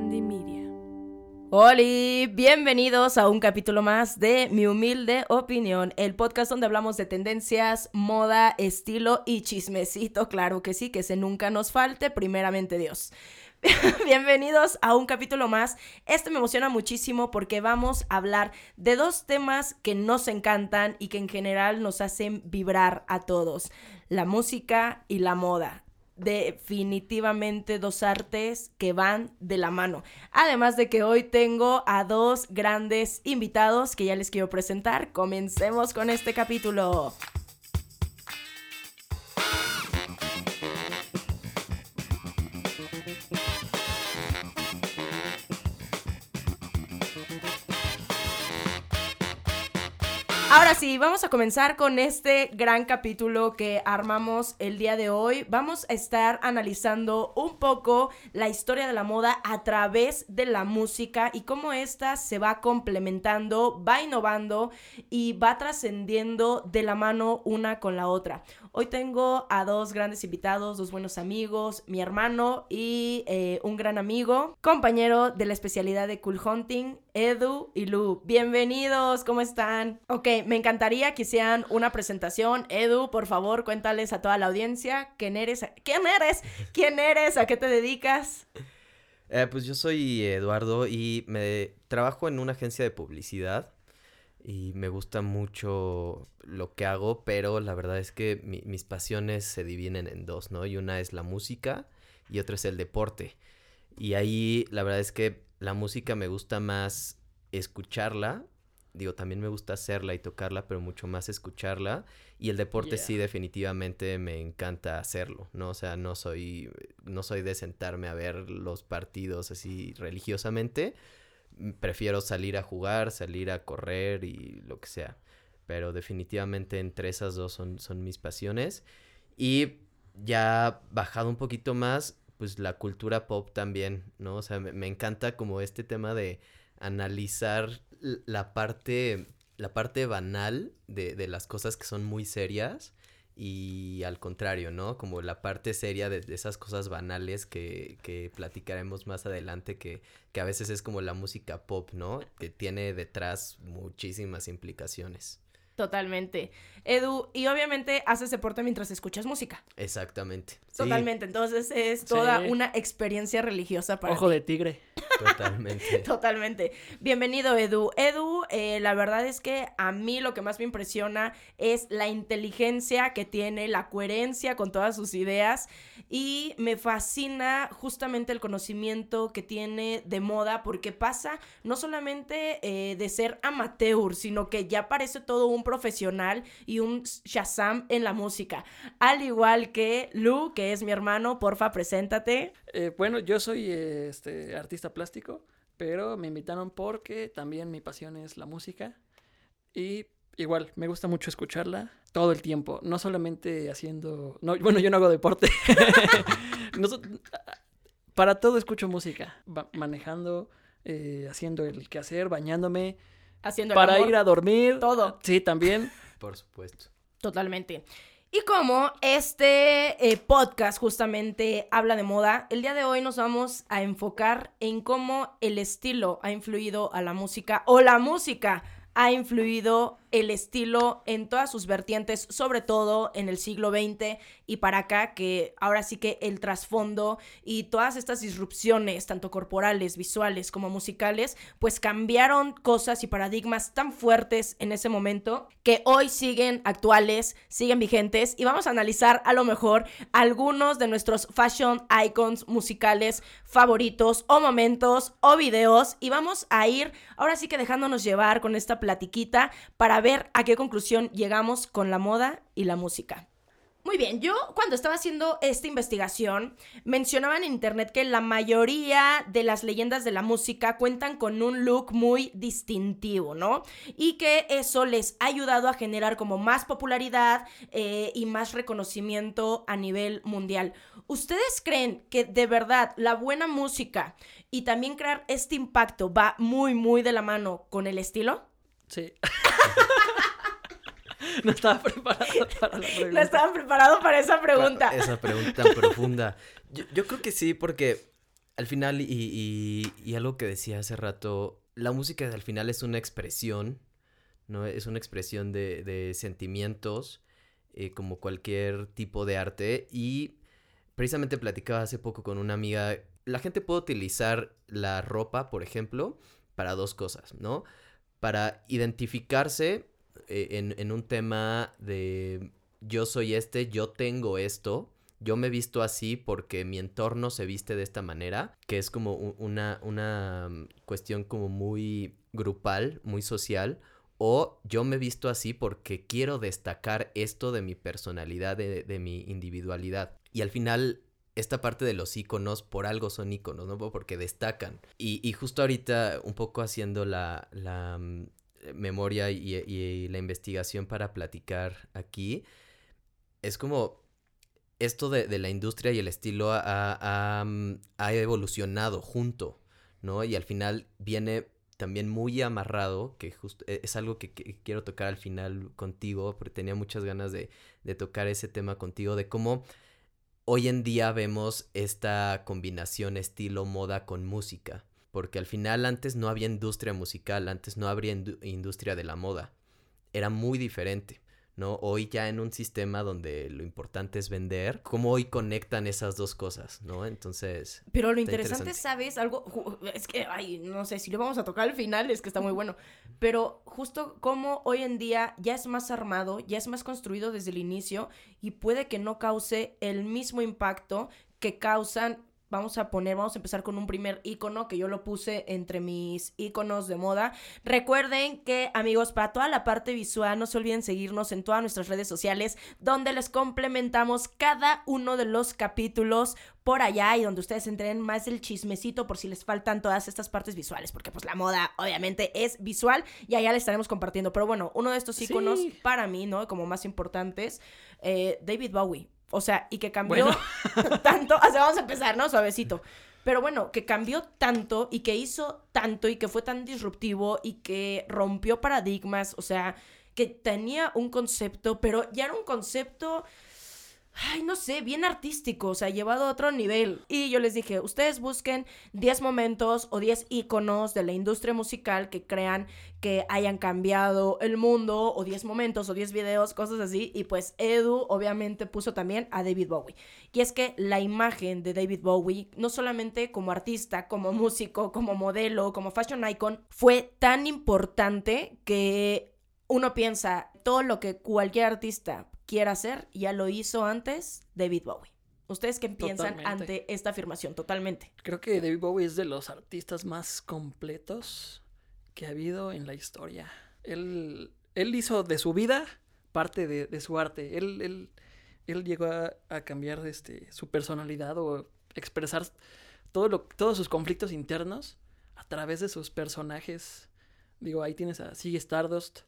Media. Hola, bienvenidos a un capítulo más de Mi Humilde Opinión, el podcast donde hablamos de tendencias, moda, estilo y chismecito, claro que sí, que se nunca nos falte, primeramente Dios. Bienvenidos a un capítulo más. Este me emociona muchísimo porque vamos a hablar de dos temas que nos encantan y que en general nos hacen vibrar a todos, la música y la moda definitivamente dos artes que van de la mano. Además de que hoy tengo a dos grandes invitados que ya les quiero presentar. Comencemos con este capítulo. Ahora sí, vamos a comenzar con este gran capítulo que armamos el día de hoy. Vamos a estar analizando un poco la historia de la moda a través de la música y cómo ésta se va complementando, va innovando y va trascendiendo de la mano una con la otra. Hoy tengo a dos grandes invitados, dos buenos amigos, mi hermano y eh, un gran amigo, compañero de la especialidad de Cool Hunting, Edu y Lu. Bienvenidos, ¿cómo están? Ok, me encantaría que hicieran una presentación. Edu, por favor, cuéntales a toda la audiencia quién eres, quién eres, quién eres, a qué te dedicas. Eh, pues yo soy Eduardo y me trabajo en una agencia de publicidad y me gusta mucho lo que hago, pero la verdad es que mis pasiones se dividen en dos, ¿no? Y una es la música y otra es el deporte. Y ahí la verdad es que la música me gusta más escucharla. Digo, también me gusta hacerla y tocarla, pero mucho más escucharla. Y el deporte sí definitivamente me encanta hacerlo, ¿no? O sea, no soy, no soy de sentarme a ver los partidos así religiosamente. Prefiero salir a jugar, salir a correr y lo que sea. Pero definitivamente entre esas dos son, son mis pasiones. Y ya bajado un poquito más, pues la cultura pop también, ¿no? O sea, me, encanta como este tema de analizar la parte, la parte banal de, de, las cosas que son muy serias y al contrario, ¿no? Como la parte seria de, esas cosas banales que, que platicaremos más adelante, que, que a veces es como la música pop, ¿no? Que tiene detrás muchísimas implicaciones. Totalmente. Edu, y obviamente haces deporte mientras escuchas música. Exactamente. Totalmente. Entonces es toda una experiencia religiosa para Ojo de tigre. Totalmente. Totalmente. Bienvenido, Edu. Edu, eh, la verdad es que a mí lo que más me impresiona es la inteligencia que tiene, la coherencia con todas sus ideas y me fascina justamente el conocimiento que tiene de moda porque pasa no solamente eh, de ser amateur, sino que ya parece todo un profesional y un Shazam en la música. Al igual que Lu, que es mi hermano, porfa, preséntate. Eh, bueno, yo soy este, artista plástico, pero me invitaron porque también mi pasión es la música y igual, me gusta mucho escucharla todo el tiempo, no solamente haciendo, no, bueno, yo no hago deporte, para todo escucho música, manejando, eh, haciendo el quehacer, bañándome, haciendo para ir a dormir, todo. Sí, también. Por supuesto. Totalmente. Y como este eh, podcast justamente habla de moda, el día de hoy nos vamos a enfocar en cómo el estilo ha influido a la música o la música ha influido el estilo en todas sus vertientes, sobre todo en el siglo XX y para acá, que ahora sí que el trasfondo y todas estas disrupciones, tanto corporales, visuales como musicales, pues cambiaron cosas y paradigmas tan fuertes en ese momento que hoy siguen actuales, siguen vigentes y vamos a analizar a lo mejor algunos de nuestros fashion icons musicales favoritos o momentos o videos y vamos a ir ahora sí que dejándonos llevar con esta platiquita para ver a qué conclusión llegamos con la moda y la música. Muy bien, yo cuando estaba haciendo esta investigación mencionaba en internet que la mayoría de las leyendas de la música cuentan con un look muy distintivo, ¿no? Y que eso les ha ayudado a generar como más popularidad eh, y más reconocimiento a nivel mundial. ¿Ustedes creen que de verdad la buena música y también crear este impacto va muy, muy de la mano con el estilo? Sí. no estaba preparado para la pregunta. No estaba preparado para esa pregunta. esa pregunta tan profunda. Yo, creo que sí, porque al final, y, y, y algo que decía hace rato, la música al final es una expresión, ¿no? Es una expresión de, de sentimientos, eh, como cualquier tipo de arte. Y precisamente platicaba hace poco con una amiga, la gente puede utilizar la ropa, por ejemplo, para dos cosas, ¿no? Para identificarse eh, en, en un tema de yo soy este, yo tengo esto, yo me visto así porque mi entorno se viste de esta manera, que es como una, una mm, cuestión como muy grupal, muy social, o yo me visto así porque quiero destacar esto de mi personalidad, de, de mi individualidad. Y al final esta parte de los iconos por algo son iconos, ¿no? Porque destacan. Y, y justo ahorita, un poco haciendo la, la um, memoria y, la investigación para platicar aquí, es como esto de, de la industria y el estilo ha, ha, ha, evolucionado junto, ¿no? Y al final viene también muy amarrado, que justo e, es algo que, que, quiero tocar al final contigo, porque tenía muchas ganas de, de tocar ese tema contigo, de cómo hoy en día vemos esta combinación estilo moda con música, porque al final antes no había industria musical, antes no habría industria de la moda, era muy diferente. ¿No? Hoy ya en un sistema donde lo importante es vender, ¿cómo hoy conectan esas dos cosas, ¿no? Entonces... Pero lo interesante, interesante, ¿sabes? Algo, es que, ay, no sé, si lo vamos a tocar al final, es que está muy bueno, pero justo como hoy en día ya es más armado, ya es más construido desde el inicio y puede que no cause el mismo impacto que causan Vamos a poner, vamos a empezar con un primer icono que yo lo puse entre mis iconos de moda. Recuerden que, amigos, para toda la parte visual, no se olviden seguirnos en todas nuestras redes sociales, donde les complementamos cada uno de los capítulos por allá y donde ustedes entren más del chismecito por si les faltan todas estas partes visuales, porque pues la moda obviamente es visual y allá les estaremos compartiendo. Pero bueno, uno de estos iconos sí. para mí, ¿no? Como más importantes, eh, David Bowie. O sea, y que cambió bueno. tanto. O sea, vamos a empezar, ¿no? Suavecito. Pero bueno, que cambió tanto y que hizo tanto y que fue tan disruptivo y que rompió paradigmas. O sea, que tenía un concepto, pero ya era un concepto ay, no sé, bien artístico, o sea, llevado a otro nivel. Y yo les dije, ustedes busquen 10 momentos o 10 iconos de la industria musical que crean que hayan cambiado el mundo, o 10 momentos, o 10 videos, cosas así. Y pues Edu obviamente puso también a David Bowie. Y es que la imagen de David Bowie, no solamente como artista, como músico, como modelo, como fashion icon, fue tan importante que uno piensa todo lo que cualquier artista quiera hacer, ya lo hizo antes David Bowie. ¿Ustedes qué piensan Totalmente. ante esta afirmación? Totalmente. Creo que David Bowie es de los artistas más completos que ha habido en la historia. Él, él hizo de su vida parte de, de su arte. Él, él, él llegó a, a, cambiar este, su personalidad o expresar todo lo, todos sus conflictos internos a través de sus personajes. Digo, ahí tienes a Siggy Stardust,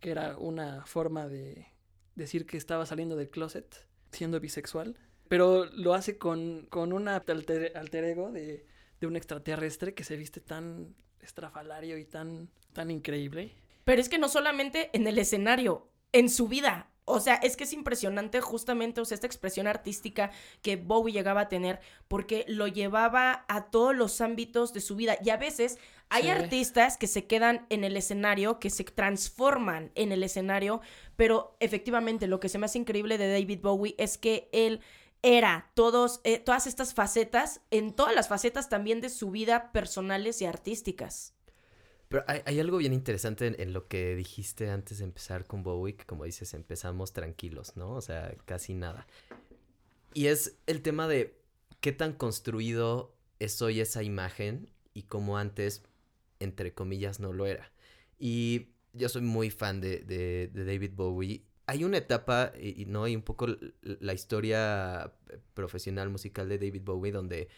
que era una forma de decir que estaba saliendo del closet siendo bisexual, pero lo hace con, con un alter, alter ego de, de, un extraterrestre que se viste tan estrafalario y tan, tan increíble. Pero es que no solamente en el escenario, en su vida. O sea, es que es impresionante justamente, o sea, esta expresión artística que Bowie llegaba a tener, porque lo llevaba a todos los ámbitos de su vida. Y a veces hay sí. artistas que se quedan en el escenario, que se transforman en el escenario, pero efectivamente lo que se me hace increíble de David Bowie es que él era todos, eh, todas estas facetas, en todas las facetas también de su vida personales y artísticas. Pero hay, hay, algo bien interesante en, lo que dijiste antes de empezar con Bowie, que como dices, empezamos tranquilos, ¿no? O sea, casi nada. Y es el tema de qué tan construido es hoy esa imagen y cómo antes, entre comillas, no lo era. Y yo soy muy fan de, de, de David Bowie. Hay una etapa, y, ¿no? Y un poco la historia profesional musical de David Bowie donde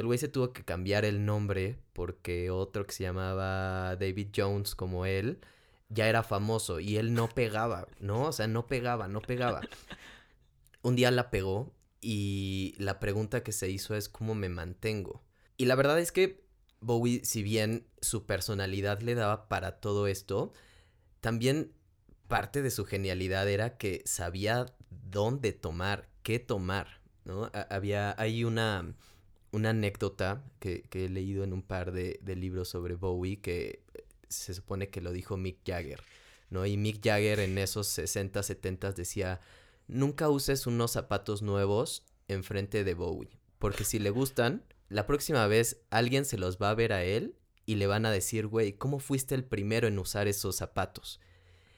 el güey se tuvo que cambiar el nombre porque otro que se llamaba David Jones como él ya era famoso y él no pegaba, ¿no? O sea, no pegaba, no pegaba. Un día la pegó y la pregunta que se hizo es cómo me mantengo. Y la verdad es que Bowie, si bien su personalidad le daba para todo esto, también parte de su genialidad era que sabía dónde tomar, qué tomar, ¿no? Había, hay una una anécdota que, he leído en un par de, de libros sobre Bowie que se supone que lo dijo Mick Jagger, ¿no? Y Mick Jagger en esos 60, 70 decía, nunca uses unos zapatos nuevos enfrente de Bowie, porque si le gustan, la próxima vez alguien se los va a ver a él y le van a decir, güey, ¿cómo fuiste el primero en usar esos zapatos?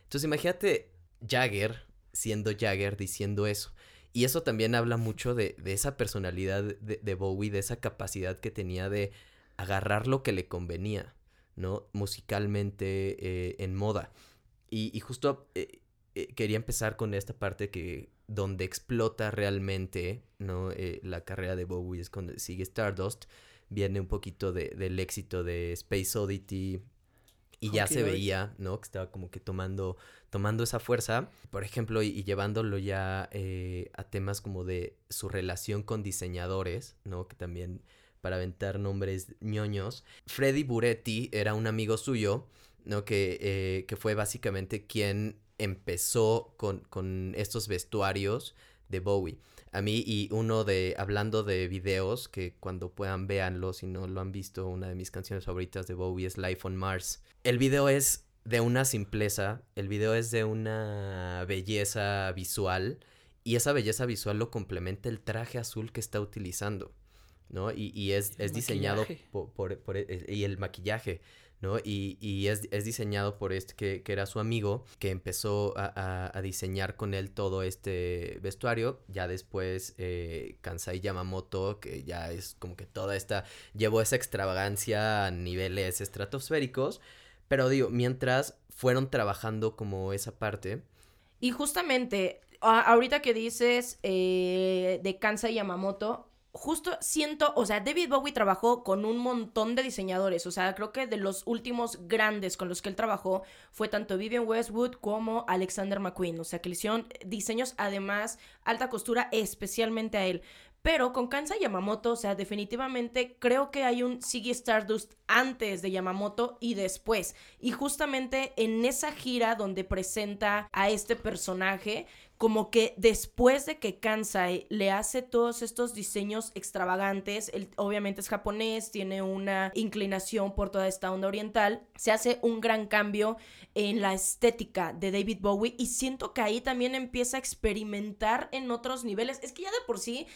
Entonces imagínate Jagger siendo Jagger diciendo eso. Y eso también habla mucho de, de esa personalidad de, Bowie, de esa capacidad que tenía de agarrar lo que le convenía, ¿no? Musicalmente, eh, en moda. Y, justo eh, eh, quería empezar con esta parte que donde explota realmente, ¿no? La carrera de Bowie es cuando sigue Stardust, viene un poquito de, del éxito de Space Oddity, y ya se veía, ¿no? Que estaba como que tomando, tomando esa fuerza, por ejemplo, y, y llevándolo ya eh, a temas como de su relación con diseñadores, ¿no? Que también para aventar nombres ñoños. Freddy Buretti era un amigo suyo, ¿no? Que, eh, que fue básicamente quien empezó con, con estos vestuarios de Bowie. A mí y uno de, hablando de videos, que cuando puedan véanlo, si no lo han visto, una de mis canciones favoritas de Bowie es Life on Mars. El video es de una simpleza, el video es de una belleza visual y esa belleza visual lo complementa el traje azul que está utilizando, ¿no? Y, y es, es diseñado por, por, por, y el maquillaje. ¿No? Y, y es, es, diseñado por este que, que, era su amigo, que empezó a, a, diseñar con él todo este vestuario. Ya después eh, Kansai Yamamoto, que ya es como que toda esta, llevó esa extravagancia a niveles estratosféricos. Pero digo, mientras fueron trabajando como esa parte. Y justamente, ahorita que dices eh, de Kansai Yamamoto, justo siento, o sea, David Bowie trabajó con un montón de diseñadores, o sea, creo que de los últimos grandes con los que él trabajó fue tanto Vivian Westwood como Alexander McQueen, o sea, que le hicieron diseños además alta costura especialmente a él. Pero con Kansa Yamamoto, o sea, definitivamente creo que hay un Ziggy Stardust antes de Yamamoto y después. Y justamente en esa gira donde presenta a este personaje, como que después de que Kansai le hace todos estos diseños extravagantes, él obviamente es japonés, tiene una inclinación por toda esta onda oriental, se hace un gran cambio en la estética de David Bowie y siento que ahí también empieza a experimentar en otros niveles. Es que ya de por sí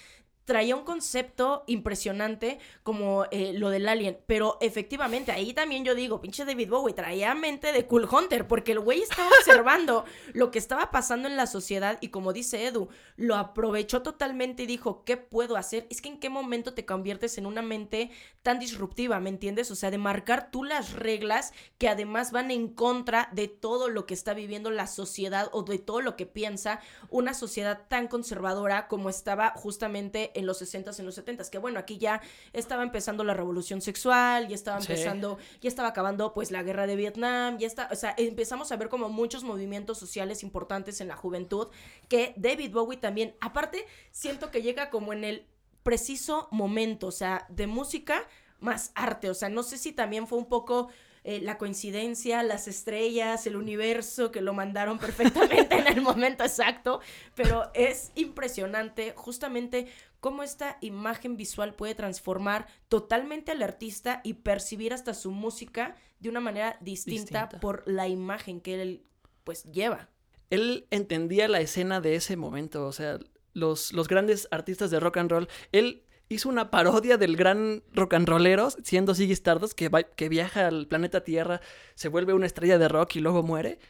traía un concepto impresionante como eh, lo del alien, pero efectivamente ahí también yo digo, pinche David Bowie traía mente de Cool Hunter, porque el güey estaba observando lo que estaba pasando en la sociedad y como dice Edu, lo aprovechó totalmente y dijo, ¿qué puedo hacer? Es que en qué momento te conviertes en una mente tan disruptiva, ¿me entiendes? O sea, de marcar tú las reglas que además van en contra de todo lo que está viviendo la sociedad o de todo lo que piensa una sociedad tan conservadora como estaba justamente en los 60s, en los 70s, que bueno, aquí ya estaba empezando la revolución sexual, ya estaba empezando, sí. ya estaba acabando pues la guerra de Vietnam, ya está, o sea, empezamos a ver como muchos movimientos sociales importantes en la juventud, que David Bowie también, aparte, siento que llega como en el preciso momento, o sea, de música más arte, o sea, no sé si también fue un poco... Eh, la coincidencia, las estrellas, el universo que lo mandaron perfectamente en el momento exacto, pero es impresionante justamente cómo esta imagen visual puede transformar totalmente al artista y percibir hasta su música de una manera distinta, distinta. por la imagen que él pues lleva. Él entendía la escena de ese momento, o sea, los, los grandes artistas de rock and roll, él hizo una parodia del gran rock and rollero, siendo Ziggy Stardust, que, va, que viaja al planeta Tierra, se vuelve una estrella de rock y luego muere.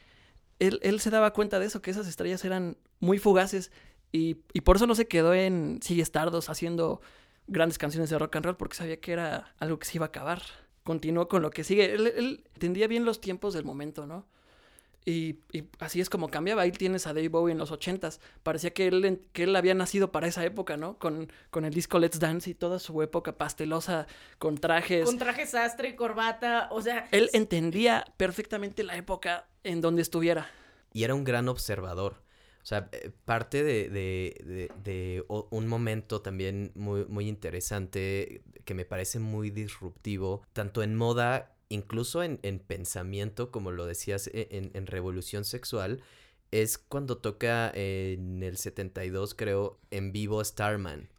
Él, él se daba cuenta de eso, que esas estrellas eran muy fugaces y, y por eso no se quedó en Ziggy Stardust haciendo grandes canciones de rock and roll, porque sabía que era algo que se iba a acabar. Continuó con lo que sigue. Él, él entendía bien los tiempos del momento, ¿no? Y, y, así es como cambiaba. Ahí tienes a Dave Bowie en los ochentas. Parecía que él, que él había nacido para esa época, ¿no? Con, con el disco Let's Dance y toda su época pastelosa, con trajes. Con trajes sastre y corbata, o sea... Él entendía perfectamente la época en donde estuviera. Y era un gran observador. O sea, eh, parte de, de, de, un momento también muy, muy interesante que me parece muy disruptivo, tanto en moda incluso en, en, pensamiento, como lo decías, e, en, en, Revolución Sexual, es cuando toca en el 72, creo, en vivo Starman.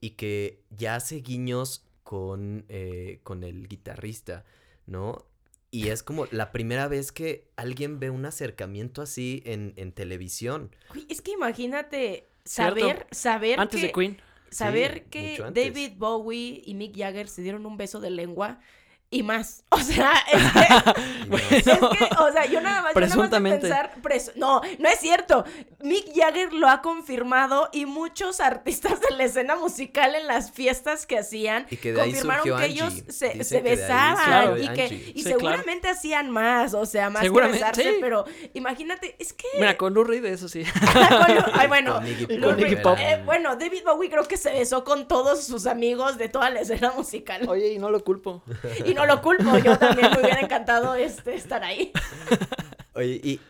y que ya hace guiños con, eh, con el guitarrista, ¿no? Y es como la primera vez que alguien ve un acercamiento así en, en televisión. Es que imagínate Cierto. saber, saber Antes que, de Queen. saber Sí, que. David Bowie y Mick Jagger se dieron un beso de lengua y más. O sea, es que, es que, o sea, yo nada más, yo nada más de Presuntamente. pensar, presu- no, no es cierto. Mick Jagger lo ha confirmado y muchos artistas de la escena musical en las fiestas que hacían Y que confirmaron que Angie. ellos se, que besaban y que Angie. y Sí, claro. seguramente hacían más, o sea, más que besarse, sí. pero imagínate, es que Mira, con Lou Reed, eso sí. con Lu- ay, bueno, Con Iggy Lou Pop. eh, bueno, David Bowie creo que se besó con todos sus amigos de toda la escena musical. Oye, y no lo culpo. Y no lo culpo, yo también me hubiera encantado este, estar ahí. Oye, y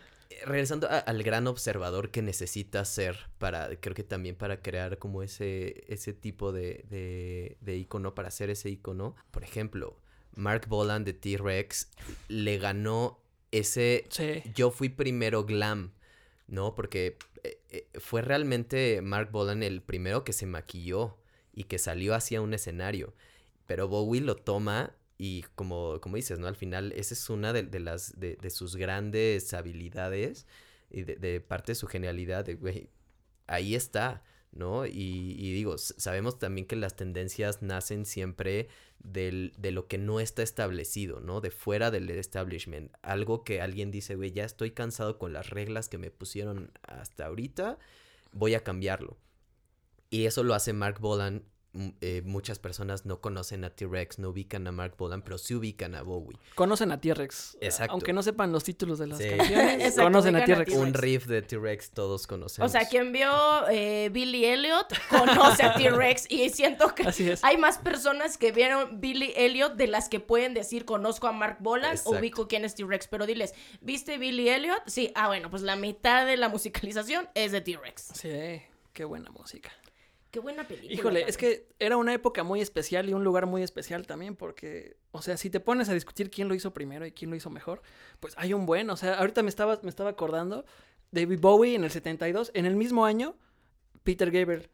regresando a- al gran observador que necesitas ser para, creo que también para crear como ese, ese tipo de, de, de icono, para hacer ese icono. Por ejemplo, Mark Bolan de T-Rex le ganó ese Sí. yo fui primero glam, ¿no? Porque eh, eh, fue realmente Mark Bolan el primero que se maquilló y que salió hacia un escenario. Pero Bowie lo toma y como, como dices, ¿no? Al final esa es una de, de las de, de sus grandes habilidades y de, parte de su genialidad, de, güey, ahí está, ¿no? Y, y digo, sabemos también que las tendencias nacen siempre del, de lo que no está establecido, ¿no? De fuera del establishment. Algo que alguien dice, güey, ya estoy cansado con las reglas que me pusieron hasta ahorita, voy a cambiarlo. Y eso lo hace Mark Bolan. Eh, muchas personas no conocen a T-Rex, no ubican a Mark Bolan, pero sí ubican a Bowie. Conocen a T-Rex. Exacto. Aunque no sepan los títulos de las Sí. canciones, Exacto, conocen a T-Rex. Un riff de T-Rex todos conocemos. O sea, quien vio eh, Billy Elliot conoce a T-Rex y siento que hay más personas que vieron Billy Elliot de las que pueden decir conozco a Mark Bolan Exacto. o ubico quién es T-Rex, pero diles, ¿viste Billy Elliot? Sí, ah bueno, pues la mitad de la musicalización es de T-Rex. Sí, qué buena música. Qué buena película. Híjole, es que era una época muy especial y un lugar muy especial también porque, o sea, si te pones a discutir quién lo hizo primero y quién lo hizo mejor, pues hay un buen, o sea, ahorita me estaba, me estaba acordando, David Bowie en el 72, en el mismo año, Peter Gabriel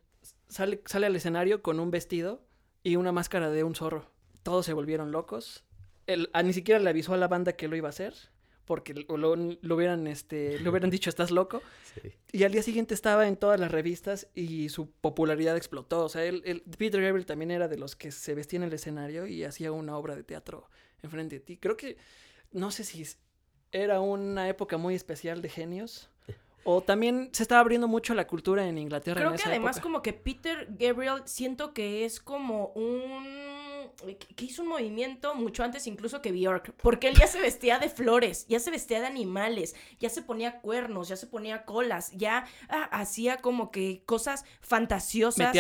sale, sale al escenario con un vestido y una máscara de un zorro. Todos se volvieron locos. A- ni siquiera le avisó a la banda que lo iba a hacer porque lo, lo- lo hubieran, este, le hubieran dicho, estás loco. Sí. Y al día siguiente estaba en todas las revistas y su popularidad explotó. O sea, él, él- Peter Gabriel también era de los que se vestía en el escenario y hacía una obra de teatro enfrente de ti. Creo que, no sé si era una época muy especial de genios. O también se estaba abriendo mucho la cultura en Inglaterra Creo en que además época. como que Peter Gabriel siento que es como un... que hizo un movimiento mucho antes incluso que Bjork, porque él ya se vestía de flores, ya se vestía de animales, ya se ponía cuernos, ya se ponía colas, ya ah, hacía como que cosas fantasiosas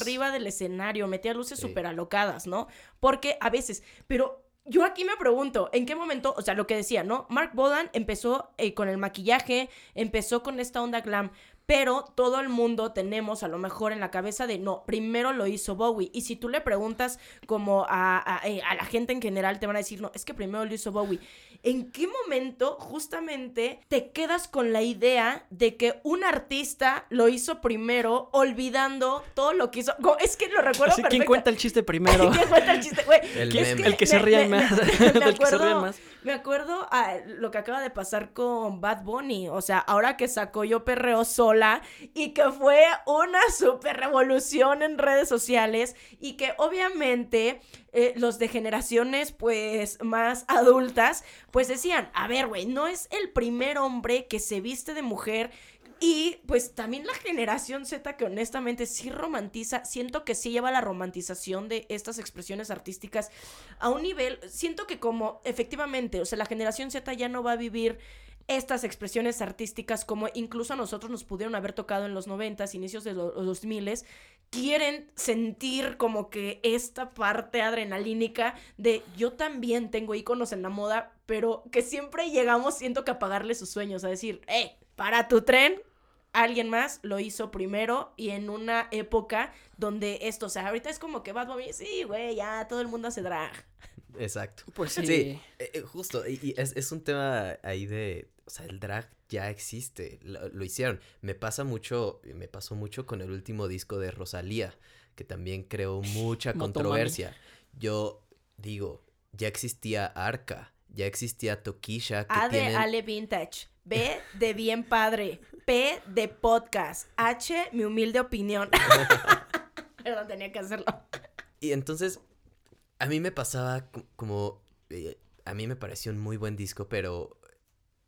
arriba del escenario, metía luces Sí. súper alocadas, ¿no? Porque a veces, pero yo aquí me pregunto, ¿en qué momento, o sea, lo que decía, ¿no? Mark Bolan empezó eh, con el maquillaje, empezó con esta onda glam, pero todo el mundo tenemos a lo mejor en la cabeza de, no, primero lo hizo Bowie. Y si tú le preguntas como a, a, eh, a la gente en general, te van a decir, no, es que primero lo hizo Bowie. ¿En qué momento justamente te quedas con la idea de que un artista lo hizo primero, olvidando todo lo que hizo? Es que lo recuerdo Así, ¿Quién cuenta el chiste primero? ¿Quién cuenta el chiste? Güey, El es el que se me- más. me- me del que se rían más. Me acuerdo a lo que acaba de pasar con Bad Bunny. O sea, ahora que sacó Yo Perreo sola y que fue una super revolución en redes sociales y que obviamente eh, los de generaciones pues más adultas pues decían, a ver, güey, no es el primer hombre que se viste de mujer. Y pues también la generación Z que honestamente sí romantiza, siento que sí lleva la romantización de estas expresiones artísticas a un nivel, siento que como efectivamente, o sea, la generación Z ya no va a vivir estas expresiones artísticas como incluso a nosotros nos pudieron haber tocado en los noventas, inicios de los dos miles, quieren sentir como que esta parte adrenalínica de yo también tengo íconos en la moda, pero que siempre llegamos, siento que apagarle sus sueños, a decir, hey, para tu tren, alguien más lo hizo primero y en una época donde esto, o sea, ahorita es como que Bad Bunny, sí, güey, ya todo el mundo hace drag. Exacto. Pues sí. Sí, eh, eh, justo. Y, y es, es un tema ahí de. O sea, el drag ya existe. Lo, lo hicieron. Me pasa mucho. Me pasó mucho con el último disco de Rosalía. que también creó mucha controversia. Yo digo, ya existía Arca, ya existía Tokisha, que A de tienen... Ale Vintage. B de bien padre. P de podcast. H, mi humilde opinión. Perdón, tenía que hacerlo. Y entonces, a mí me pasaba co- como, eh, a mí me pareció un muy buen disco, pero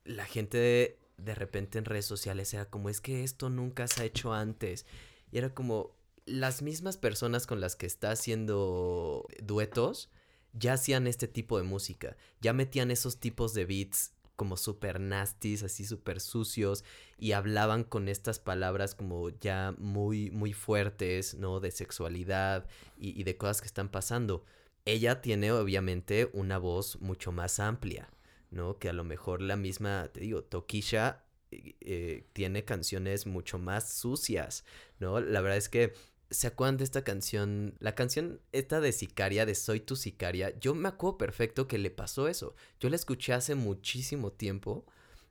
la gente de, de repente en redes sociales era como, es que esto nunca se ha hecho antes. Y era como, las mismas personas con las que está haciendo duetos ya hacían este tipo de música, ya metían esos tipos de beats como súper nasties, así súper sucios, y hablaban con estas palabras como ya muy, muy fuertes, ¿no? De sexualidad y, de cosas que están pasando. Ella tiene obviamente una voz mucho más amplia, ¿no? Que a lo mejor la misma, te digo, Tokisha eh, eh, tiene canciones mucho más sucias, ¿no? La verdad es que ¿Se acuerdan de esta canción? La canción esta de Sicaria, de Soy tu Sicaria. Yo me acuerdo perfecto que le pasó eso. Yo la escuché hace muchísimo tiempo.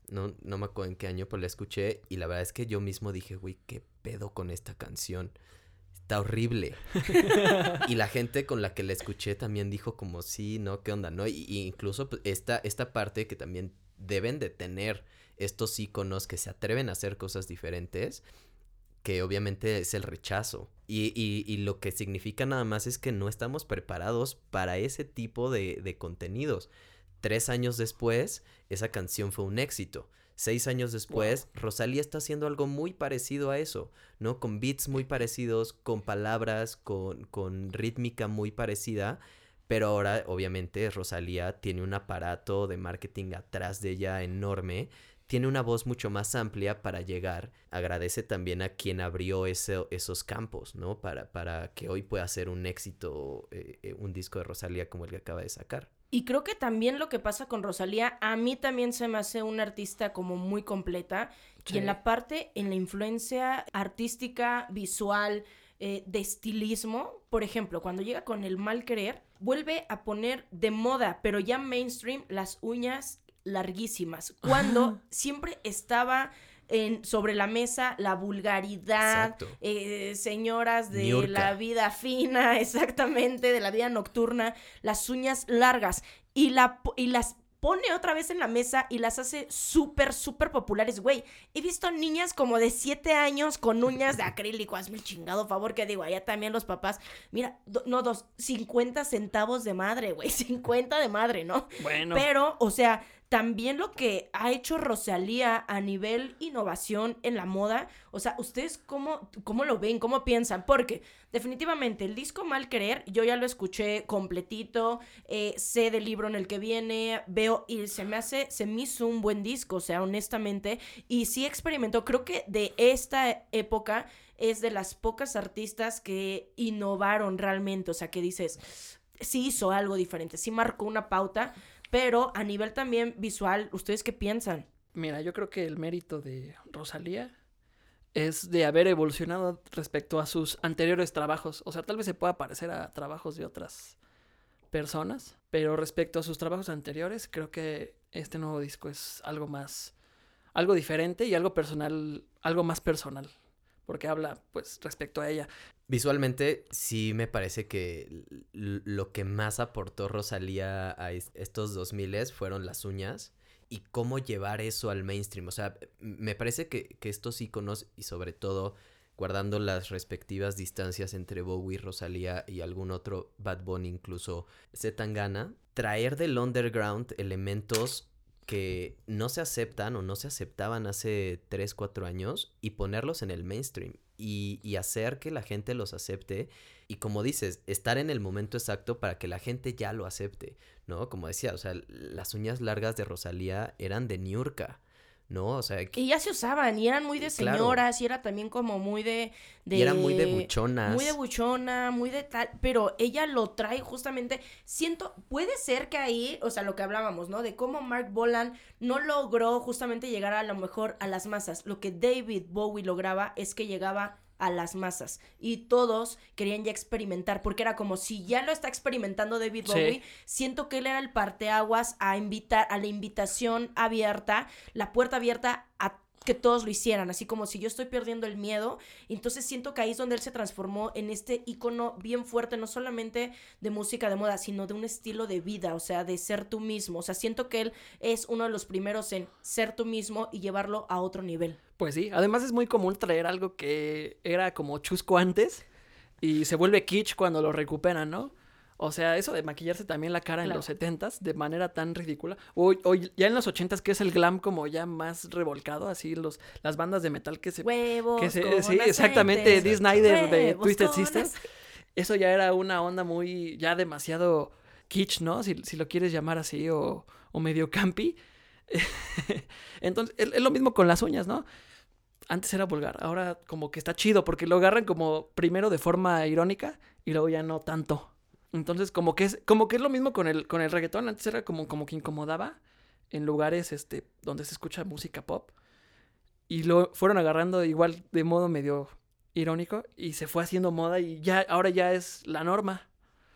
No, no me acuerdo en qué año, pero la escuché. Y la verdad es que yo mismo dije, güey, ¿qué pedo con esta canción? Está horrible. y la gente con la que la escuché también dijo como, sí, ¿no? ¿Qué onda? ¿No? Y, incluso pues, esta, esta parte que también deben de tener estos íconos que se atreven a hacer cosas diferentes que obviamente es el rechazo. Y, y, y, lo que significa nada más es que no estamos preparados para ese tipo de, de, contenidos. Tres años después, esa canción fue un éxito. Seis años después, wow. Rosalía está haciendo algo muy parecido a eso, ¿no? Con beats muy parecidos, con palabras, con, con rítmica muy parecida. Pero ahora, obviamente, Rosalía tiene un aparato de marketing atrás de ella enorme tiene una voz mucho más amplia para llegar. Agradece también a quien abrió ese, esos campos, ¿no? Para, para que hoy pueda ser un éxito, eh, un disco de Rosalía como el que acaba de sacar. Y creo que también lo que pasa con Rosalía, a mí también se me hace una artista como muy completa. Sí. Y en la parte, en la influencia artística, visual, eh, de estilismo, por ejemplo, cuando llega con el mal querer, vuelve a poner de moda, pero ya mainstream, las uñas larguísimas, cuando siempre estaba en, sobre la mesa la vulgaridad, eh, señoras de Niurka. la vida fina, exactamente, de la vida nocturna, las uñas largas, y, la, y las pone otra vez en la mesa y las hace súper, súper populares. Güey, he visto niñas como de 7 años con uñas de acrílico. Hazme el chingado favor que digo, allá también los papás. Mira, do, no, dos, 50 centavos de madre, güey. 50 de madre, ¿no? Bueno. Pero, o sea, también lo que ha hecho Rosalía a nivel innovación en la moda, o sea, ¿ustedes cómo, cómo lo ven? ¿Cómo piensan? Porque definitivamente el disco Mal Querer, yo ya lo escuché completito, eh, sé del libro en el que viene, veo y se me hace, se me hizo un buen disco, o sea, honestamente, y sí experimentó, creo que de esta época es de las pocas artistas que innovaron realmente, o sea, que dices, sí hizo algo diferente, sí marcó una pauta, pero a nivel también visual, ¿ustedes qué piensan? Mira, yo creo que el mérito de Rosalía es de haber evolucionado respecto a sus anteriores trabajos. O sea, tal vez se pueda parecer a trabajos de otras personas, pero respecto a sus trabajos anteriores, creo que este nuevo disco es algo más, algo diferente y algo personal, algo más personal, porque habla, pues, respecto a ella. Visualmente, sí me parece que lo que más aportó Rosalía a estos 2000 fueron las uñas y cómo llevar eso al mainstream. O sea, me parece que, que estos iconos y sobre todo guardando las respectivas distancias entre Bowie, Rosalía y algún otro Bad Bunny, incluso Zetangana, traer del underground elementos que no se aceptan o no se aceptaban hace 3, 4 años y ponerlos en el mainstream y, y, hacer que la gente los acepte y como dices, estar en el momento exacto para que la gente ya lo acepte, ¿no? Como decía, o sea, las uñas largas de Rosalía eran de Niurka. ¿No? O sea, que... Y ya se usaban, y eran muy de señoras, claro. y era también como muy de, de... Y era muy de buchonas. Muy de buchona, muy de tal, pero ella lo trae justamente, siento, puede ser que ahí, o sea, lo que hablábamos, ¿no? De cómo Mark Bolan no logró justamente llegar a lo mejor a las masas. Lo que David Bowie lograba es que llegaba a las masas y todos querían ya experimentar porque era como si ya lo está experimentando David Bowie, sí. siento que él era el parteaguas a invitar a la invitación abierta, la puerta abierta a que todos lo hicieran, así como si yo estoy perdiendo el miedo. Entonces siento que ahí es donde él se transformó en este icono bien fuerte, no solamente de música de moda, sino de un estilo de vida, o sea, de ser tú mismo. O sea, siento que él es uno de los primeros en ser tú mismo y llevarlo a otro nivel. Pues sí, además es muy común traer algo que era como chusco antes y se vuelve kitsch cuando lo recuperan, ¿no? O sea, eso de maquillarse también la cara en los setentas de manera tan ridícula. O, o ya en los ochentas, que es el glam como ya más revolcado, así los, las bandas de metal que se... Huevos. que se- con sí, exactamente, Snider de Huevos Twisted Sister. aceite. Eso ya era una onda muy, ya demasiado kitsch, ¿no? Si, si lo quieres llamar así, o, o medio campi. Entonces, es, es lo mismo con las uñas, ¿no? Antes era vulgar, ahora como que está chido, porque lo agarran como primero de forma irónica y luego ya no tanto. Entonces, como que es, como que es lo mismo con el, con el reggaetón. Antes era como, como que incomodaba en lugares este, donde se escucha música pop. Y lo fueron agarrando igual de modo medio irónico y se fue haciendo moda y ya, ahora ya es la norma.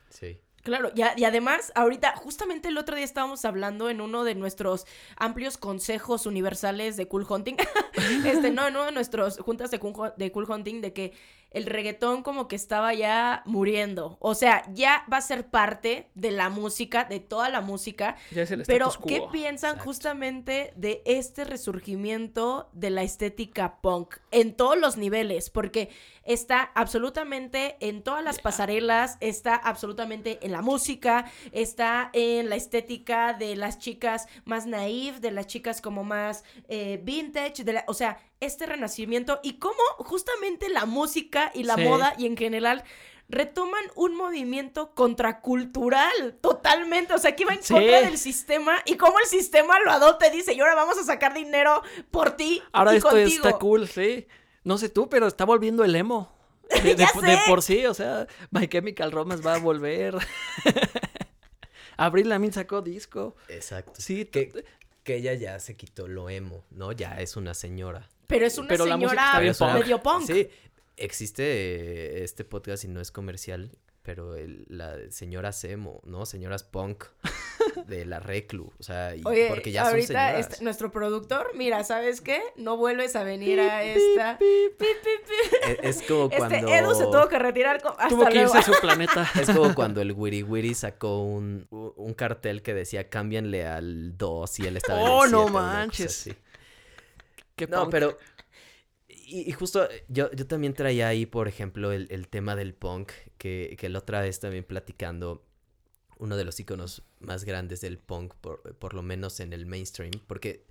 Sí. Claro, y, a- y además, ahorita, justamente el otro día estábamos hablando en uno de nuestros amplios consejos universales de Cool Hunting, este, no, en uno de nuestros juntas de cool, de cool Hunting, de que el reggaetón como que estaba ya muriendo. O sea, ya va a ser parte de la música, de toda la música, Ya es el Pero, ¿qué piensan Exacto. justamente de este resurgimiento de la estética punk en todos los niveles? Porque está absolutamente en todas las pasarelas, está absolutamente en la música, está en la estética de las chicas más naive, de las chicas como más eh, vintage, de la- o sea, este renacimiento y cómo justamente la música y la Sí. moda y en general retoman un movimiento contracultural totalmente, o sea, que iba en Sí. contra del sistema y cómo el sistema lo adopta y dice, y ahora vamos a sacar dinero por ti Ahora y esto contigo. está cool, sí. No sé tú, pero está volviendo el emo. De, de- Ya de sé. por sí, o sea, My Chemical Romance va a volver. Abril Lamin sacó disco. Exacto. Sí, Que, que ella ya se quitó lo emo, ¿no? Ya es una señora. Pero es una Pero la música señora es medio punk. Sí, existe eh, este podcast y no es comercial, pero el- la señora Semo, ¿no? Señoras punk de la Reclu, o sea, y- Oye, porque ya son ahorita señoras. este- nuestro productor, mira, ¿sabes qué? No vuelves a venir a esta... Pi, pi, pi. E- Es, como Este cuando... Edu se tuvo que retirar. co- Hasta Tuvo que luego. irse a su planeta. Es como cuando el Wiri Wiri sacó un, un cartel que decía cámbianle al 2 y él estaba en el Oh, no 7", una cosa manches. Qué No, punk. pero. Y, y justo yo, yo también traía ahí, por ejemplo, el, el tema del punk, que, que la otra vez también platicando, uno de los iconos más grandes del punk, por, por lo menos en el mainstream, porque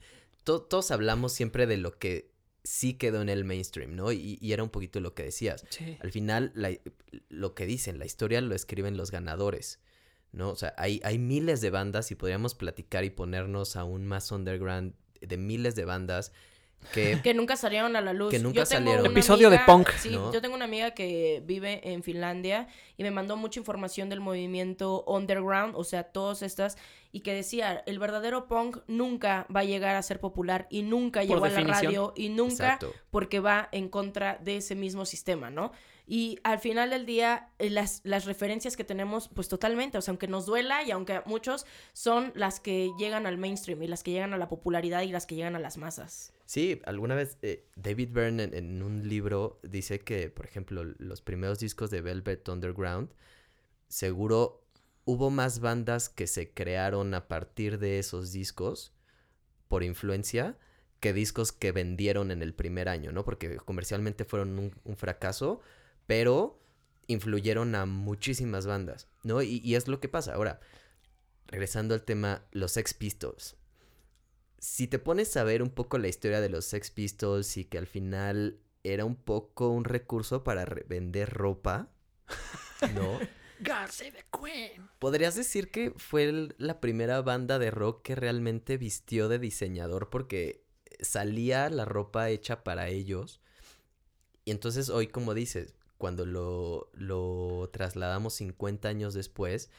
to- todos hablamos siempre de lo que sí quedó en el mainstream, ¿no? Y, y era un poquito lo que decías. Sí. Al final, la- lo que dicen, la historia lo escriben los ganadores, ¿no? O sea, hay, hay miles de bandas y podríamos platicar y ponernos aún más underground de miles de bandas que Que nunca salieron a la luz. Que nunca Yo salieron. Episodio de punk. Sí, ¿no? yo tengo una amiga que vive en Finlandia y me mandó mucha información del movimiento underground, o sea, todas estas, y que decía, el verdadero punk nunca va a llegar a ser popular y nunca Por llegó a la radio y nunca Exacto. porque va en contra de ese mismo sistema, ¿no? Y al final del día, eh, las, las referencias que tenemos, pues totalmente, o sea, aunque nos duela y aunque muchos son las que llegan al mainstream y las que llegan a la popularidad y las que llegan a las masas. Sí, alguna vez eh, David Byrne en, en un libro dice que, por ejemplo, los primeros discos de Velvet Underground, seguro hubo más bandas que se crearon a partir de esos discos por influencia que discos que vendieron en el primer año, ¿no? Porque comercialmente fueron un, un fracaso, pero influyeron a muchísimas bandas, ¿no? Y, y es lo que pasa. Ahora, regresando al tema, los Sex Pistols. Si te pones a ver un poco la historia de los Sex Pistols y que al final era un poco un recurso para vender ropa, ¿no? God save the Queen. Podrías decir que fue el- la primera banda de rock que realmente vistió de diseñador porque salía la ropa hecha para ellos. Y entonces hoy, como dices, cuando lo, lo trasladamos 50 años después,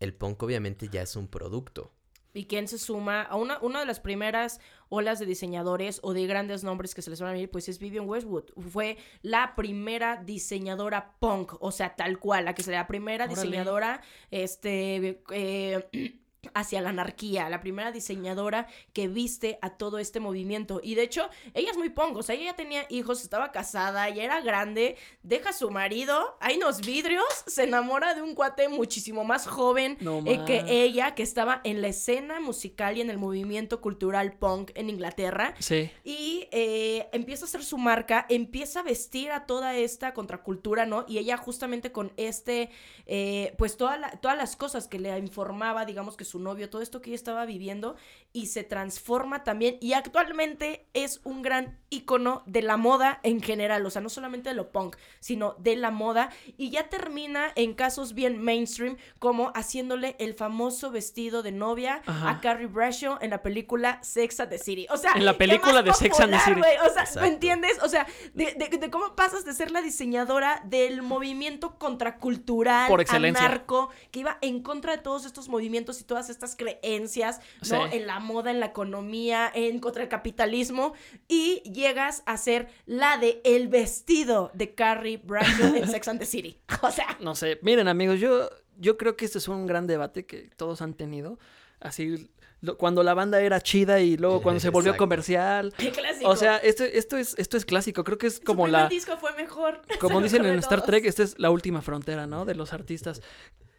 el punk obviamente ya es un producto. ¿Y quién se suma? A una, una de las primeras olas de diseñadores o de grandes nombres que se les van a venir, pues es Vivian Westwood. Fue la primera diseñadora punk, o sea, tal cual, la que sería la primera Órale. diseñadora, este, eh, hacia la anarquía, la primera diseñadora que viste a todo este movimiento. Y de hecho, ella es muy pongo, o sea, ella ya tenía hijos, estaba casada, ya era grande, deja a su marido, hay unos vidrios, se enamora de un cuate muchísimo más joven No eh, que ella, que estaba en la escena musical y en el movimiento cultural punk en Inglaterra. Sí. Y eh, empieza a hacer su marca, empieza a vestir a toda esta contracultura, ¿no? Y ella justamente con este, eh, pues toda la- todas las cosas que le informaba, digamos que su novio, todo esto que ella estaba viviendo, y se transforma también. Y actualmente es un gran ícono de la moda en general, o sea, no solamente de lo punk, sino de la moda. Y ya termina en casos bien mainstream, como haciéndole el famoso vestido de novia Ajá. a Carrie Bradshaw en la película Sex and the City. O sea, En la ¿qué película de Sex and the City. O sea, Exacto. ¿me entiendes? O sea, de, de- de cómo pasas de ser la diseñadora del movimiento contracultural, Por excelencia. anarco, que iba en contra de todos estos movimientos y todas estas creencias, ¿no? Sí. En la moda, en la economía, en contra el capitalismo, y llegas a ser la de el vestido de Carrie Bradshaw en Sex and the City. O sea, No sé, miren amigos, yo, yo creo que este es un gran debate que todos han tenido. Así, cuando la banda era chida y luego cuando se volvió Exacto. comercial. qué clásico. O sea, esto, esto, es, esto es clásico, creo que es como la... disco fue mejor. Como Se dicen mejor en Star todos. Trek, esta es la última frontera, ¿no? De los artistas.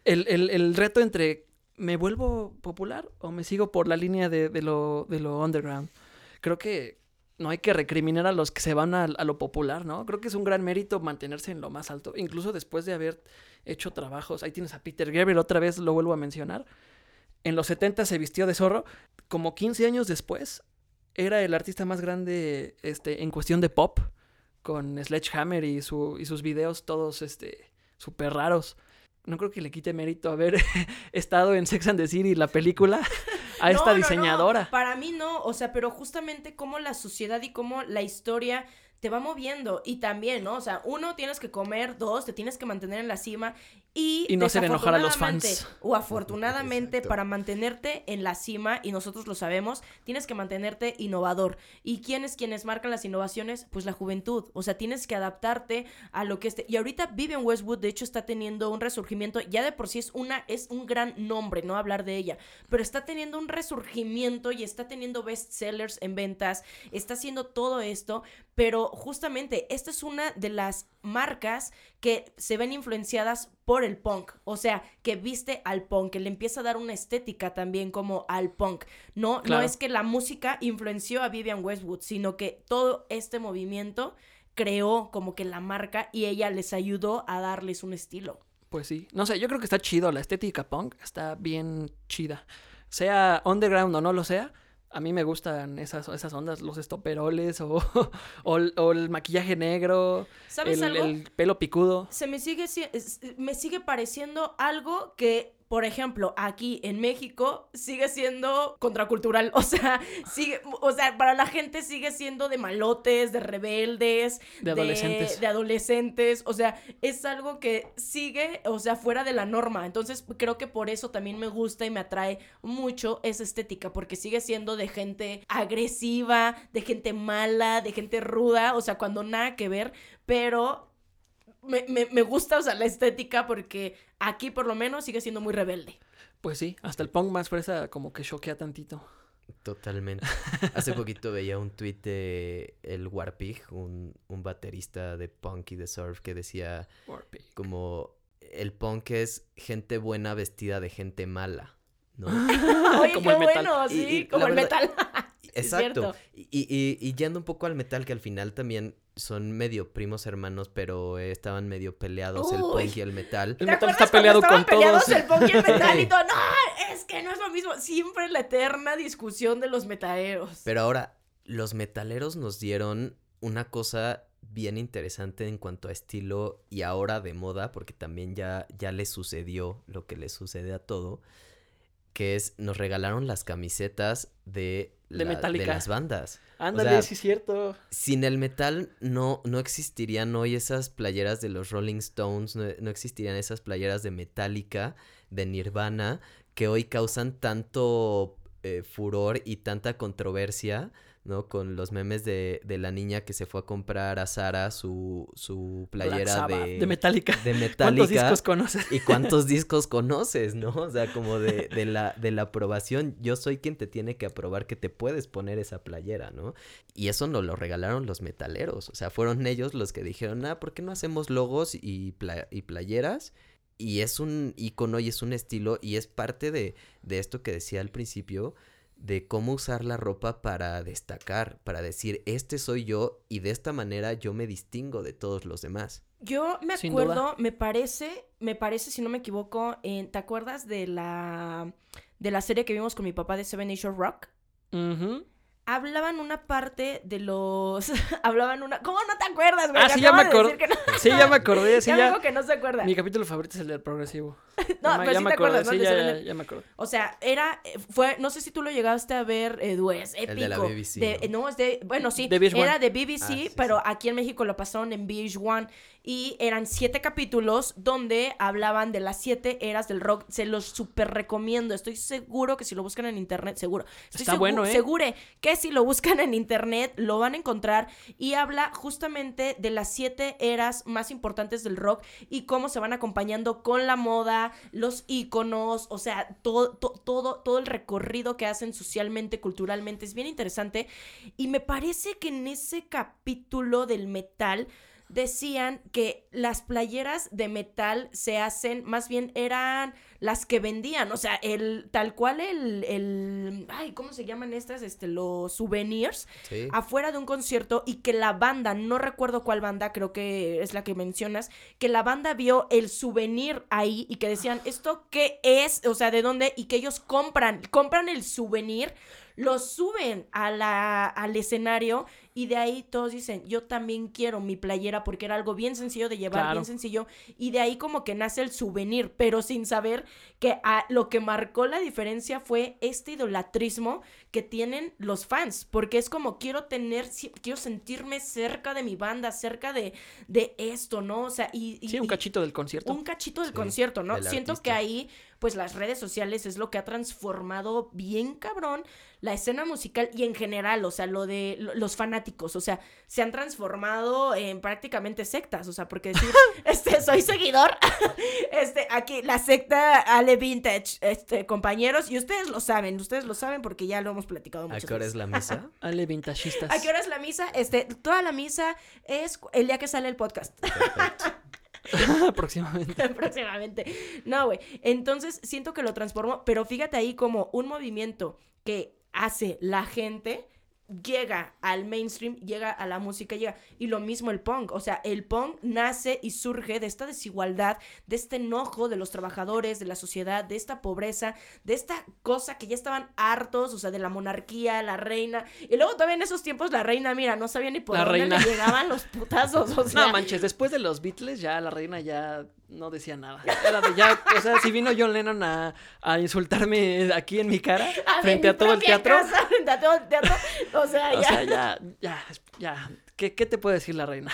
El, el- el reto entre ¿me vuelvo popular o me sigo por la línea de, de lo, de lo underground? Creo que no hay que recriminar a los que se van a, a lo popular, ¿no? Creo que es un gran mérito mantenerse en lo más alto, incluso después de haber hecho trabajos. Ahí tienes a Peter Gabriel, otra vez lo vuelvo a mencionar. En los 70 se vistió de zorro. Como 15 años después, era el artista más grande este, en cuestión de pop con Sledgehammer y, su, y sus videos todos este súper raros. No creo que le quite mérito haber estado en Sex and the City, la película, a esta no, no, diseñadora. Para mí no, o sea, pero justamente cómo la sociedad y cómo la historia te va moviendo. Y también, ¿no? O sea, uno, tienes que comer, dos, te tienes que mantener en la cima. Y, Y no hacer enojar a los fans. O afortunadamente, Exacto. para mantenerte en la cima, y nosotros lo sabemos, tienes que mantenerte innovador. ¿Y quiénes quienes marcan las innovaciones? Pues la juventud. O sea, tienes que adaptarte a lo que esté. Y ahorita Vivian Westwood, de hecho, está teniendo un resurgimiento. Ya de por sí es una, es un gran nombre, ¿no? Hablar de ella. Pero está teniendo un resurgimiento y está teniendo bestsellers en ventas. Está haciendo todo esto. Pero justamente, esta es una de las marcas que se ven influenciadas por el punk, o sea, que viste al punk, que le empieza a dar una estética también como al punk. No, no es que la música influenció a Vivian Westwood, sino que todo este movimiento creó como que la marca y ella les ayudó a darles un estilo. Pues sí. No sé, yo creo que está chido. La estética punk está bien chida. Sea underground o no lo sea, a mí me gustan esas, esas ondas, los estoperoles o, o, el- o el maquillaje negro, ¿Sabes el, algo? el pelo picudo. se me sigue, me sigue pareciendo algo que, por ejemplo, aquí en México sigue siendo contracultural. O sea, sigue, o sea, para la gente sigue siendo de malotes, de rebeldes, De adolescentes. de adolescentes. O sea, es algo que sigue, o sea, fuera de la norma. Entonces, creo que por eso también me gusta y me atrae mucho esa estética, porque sigue siendo de gente agresiva, de gente mala, de gente ruda. O sea, cuando nada que ver, pero me, me- me gusta, o sea, la estética porque aquí por lo menos sigue siendo muy rebelde. Pues sí, hasta el punk más fresa como que choquea tantito. Totalmente. Hace poquito veía un tweet de el Warpig, un, un baterista de punk y de surf que decía Warpig. como el punk es gente buena vestida de gente mala, ¿no? Oye, Como qué el metal. bueno, sí, y como el verdad- metal. Exacto. Y, y, y yendo un poco al metal, que al final también son medio primos hermanos, pero eh, estaban medio peleados el punk y el metal. El ¿Te metal está peleado estaban con peleados todos. el punk y el metal y todo? No, es que no es lo mismo. Siempre la eterna discusión de los metaleros. Pero ahora, los metaleros nos dieron una cosa bien interesante en cuanto a estilo y ahora de moda, porque también ya, ya les sucedió lo que les sucede a todo, que es, nos regalaron las camisetas de, De la- las bandas. Ándale, sea, sí es cierto. Sin el metal no, no existirían hoy esas playeras de los Rolling Stones, no, no existirían esas playeras de Metallica, de Nirvana, que hoy causan tanto eh, furor y tanta controversia ¿no? Con los memes de, de la niña que se fue a comprar a Sara su, su playera de, de Metallica. de ¿Cuántos discos conoces? ¿Y cuántos discos conoces, no? O sea, como de, de la, de la aprobación. Yo soy quien te tiene que aprobar que te puedes poner esa playera, ¿no? Y eso nos lo regalaron los metaleros. O sea, fueron ellos los que dijeron, ah, ¿por qué no hacemos logos y, pla- y playeras? Y es un icono y es un estilo y es parte de, de esto que decía al principio, de cómo usar la ropa para destacar, para decir, este soy yo y de esta manera yo me distingo de todos los demás. Yo me acuerdo, me parece, me parece, si no me equivoco, en- ¿te acuerdas de la de la serie que vimos con mi papá de Seven Nation Rock? Ujú. Hablaban una parte de los. hablaban una. ¿Cómo no te acuerdas, güey? Ah, Que sí, ya me de acordé. no- Sí, ya me acordé, sí, ya me que no se acuerda. Mi capítulo favorito es el del progresivo. No, ya me, pero ya sí me te acordé, acuerdas, ¿no? sí, ya, ya, ya me acordé. O sea, era, eh, fue, no sé si tú lo llegaste a ver, Edu, es épico. El de la BBC, De- ¿no? no, es de, bueno, sí, De VH1. era de BBC, Ah, sí, pero sí. aquí en México lo pasaron en VH1 y eran siete capítulos donde hablaban de las siete eras del rock. Se los súper recomiendo, estoy seguro que si lo buscan en internet, seguro. Estoy Está segu- bueno, ¿eh? Segure que si lo buscan en internet lo van a encontrar y habla justamente de las siete eras más importantes del rock y cómo se van acompañando con la moda, los íconos, o sea, todo, to- todo, todo el recorrido que hacen socialmente, culturalmente. Es bien interesante. Y me parece que en ese capítulo del metal decían que las playeras de metal se hacen, más bien eran las que vendían, o sea, el tal cual el, el ay, ¿cómo se llaman estas? Este, los souvenirs Sí. afuera de un concierto y que la banda, no recuerdo cuál banda, creo que es la que mencionas, que la banda vio el souvenir ahí y que decían, ¿esto qué es? O sea, ¿de dónde? Y que ellos compran, compran el souvenir, lo suben a la, al escenario y de ahí todos dicen, yo también quiero mi playera porque era algo bien sencillo de llevar, Claro. bien sencillo. Y de ahí como que nace el souvenir, pero sin saber que a- lo que marcó la diferencia fue este idolatrismo que tienen los fans, porque es como quiero tener, quiero sentirme cerca de mi banda, cerca de, de esto, ¿no? O sea, y... y- Sí, un y- cachito del concierto. un cachito del Sí, concierto, ¿no? del Siento que ahí, pues las redes sociales es lo que ha transformado bien cabrón la escena musical y en general, o sea, lo de lo- los fanáticos, o sea, se han transformado en prácticamente sectas, o sea, porque decir, este, soy seguidor, este, aquí, la secta Ale Vintage, este, compañeros, y ustedes lo saben, ustedes lo saben porque ya lo hemos platicado ¿A muchas qué hora veces. es la misa? Ale vintagistas. ¿A qué hora es la misa? Este, toda la misa es el día que sale el podcast. Próximamente. próximamente. No, güey. Entonces siento que lo transformó, pero fíjate ahí como un movimiento que hace la gente llega al mainstream, llega a la música, llega. Y lo mismo el punk. O sea, el punk nace y surge de esta desigualdad, de este enojo de los trabajadores, de la sociedad, de esta pobreza, de esta cosa que ya estaban hartos, o sea, de la monarquía, la reina. Y luego todavía en esos tiempos la reina, mira, no sabía ni por La dónde reina. le llegaban los putazos. O sea, No manches, después de los Beatles ya la reina ya no decía nada. Era de ya, o sea, si vino John Lennon a, a insultarme aquí en mi cara, frente en a todo el teatro, casa, frente a todo el teatro. O sea, o ya. sea, ya, ya, ya, ¿qué, qué te puede decir la reina?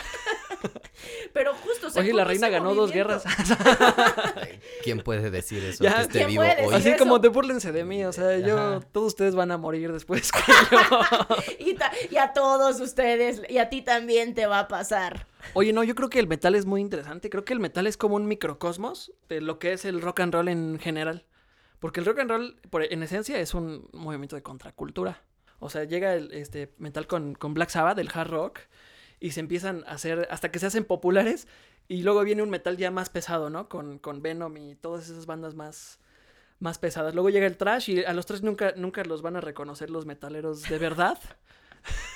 Pero justo, o sea, Oye, la reina ganó dos guerras. ¿Quién puede decir eso? Ya, que esté ¿quién vivo puede hoy. decir Así eso? como te burlense de mí, o sea, yo, Ajá. todos ustedes van a morir después que yo. Y, ta- y a todos ustedes, y a ti también te va a pasar. Oye, no, yo creo que el metal es muy interesante. Creo que el metal es como un microcosmos de lo que es el rock and roll en general. Porque el rock and roll, por, en esencia, es un movimiento de contracultura. O sea, llega el este, metal con, con Black Sabbath, el hard rock, y se empiezan a hacer, hasta que se hacen populares, y luego viene un metal ya más pesado, ¿no? Con, con Venom y todas esas bandas más, más pesadas. Luego llega el trash y a los tres nunca, nunca los van a reconocer los metaleros de verdad.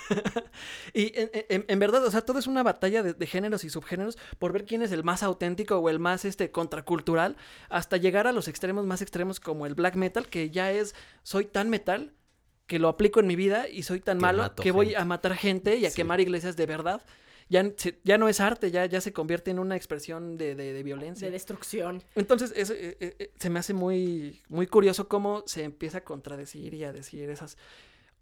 y en, verdad, o sea, todo es una batalla de, de géneros y subgéneros por ver quién es el más auténtico o el más este, contracultural, hasta llegar a los extremos más extremos como el black metal, que ya es, soy tan metal que lo aplico en mi vida y soy tan Que malo que voy a matar gente y a Sí. quemar iglesias de verdad. Ya, ya no es arte, ya, ya se convierte en una expresión de, de- de violencia. De destrucción. Entonces, eso, eh, eh, eh, se me hace muy, muy curioso cómo se empieza a contradecir y a decir esas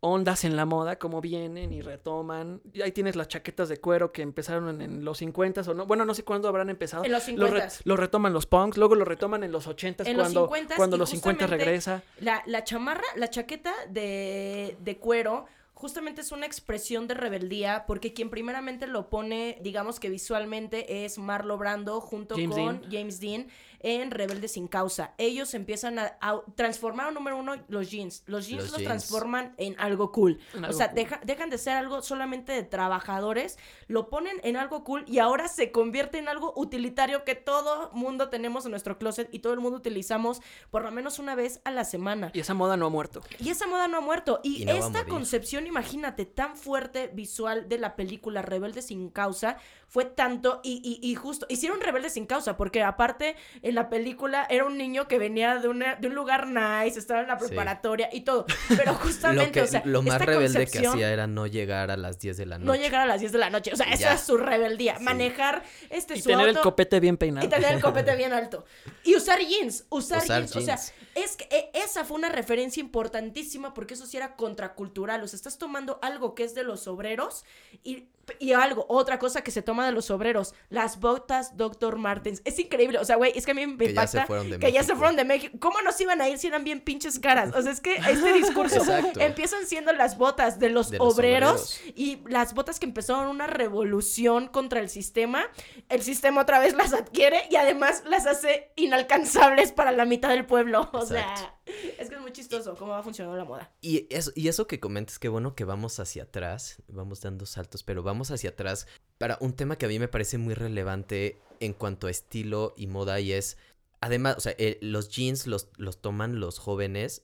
ondas en la moda, cómo vienen y retoman. Y ahí tienes las chaquetas de cuero que empezaron en, en los 50 o no. Bueno, no sé cuándo habrán empezado. En los Lo, re- 50s. lo retoman los punks, luego lo retoman en los 80s En los cuando, 50s cuando los 50 justamente- regresa. La, la chamarra, la chaqueta de, de cuero, justamente es una expresión de rebeldía porque quien primeramente lo pone, digamos que visualmente, es Marlo Brando junto James con Dean. James Dean en Rebelde sin causa. Ellos empiezan a, a transformar, número uno, los jeans. Los jeans Los los, jeans. transforman en algo cool. En o sea, cool. deja- dejan de ser algo solamente de trabajadores, lo ponen en algo cool y ahora se convierte en algo utilitario que todo mundo tenemos en nuestro closet y todo el mundo utilizamos por lo menos una vez a la semana. Y esa moda no ha muerto. Y esa moda no ha muerto. Y, no esta concepción, imagínate, tan fuerte visual de la película Rebelde sin causa, fue tanto y, y, y justo, hicieron Rebelde sin causa, porque aparte en la película era un niño que venía de, una, de un lugar nice, estaba en la Sí. preparatoria y todo. Pero justamente, Lo, que, o sea, lo más esta rebelde que hacía era no llegar a las 10 de la no noche. llegar a las 10 de la noche. O sea, esa es su rebeldía. Sí. Manejar este Y su tener el copete bien peinado. y tener el copete bien alto. Y usar jeans. Usar, Usar jeans. O sea, es que e- esa fue una referencia importantísima porque eso sí era contracultural. O sea, estás tomando algo que es de los obreros y, y algo, otra cosa que se toma de los obreros. Las botas Dr. Martens. Es increíble. O sea, güey, es que a mí me Que ya se impacta fueron de que ya se fueron de México. ¿Cómo nos iban a ir si eran bien pinches caras? O sea, es que este discurso empiezan siendo las botas de los, De los obreros, y las botas que empezaron una revolución contra el sistema. El sistema otra vez las adquiere y además las hace inalcanzables para la mitad del pueblo. O sea, es que es muy chistoso cómo va funcionando la moda. Y eso, y eso que comentas, que bueno que vamos hacia atrás, vamos dando saltos, pero vamos hacia atrás para un tema que a mí me parece muy relevante en cuanto a estilo y moda y es, además, o sea, eh, los jeans los, los toman los jóvenes,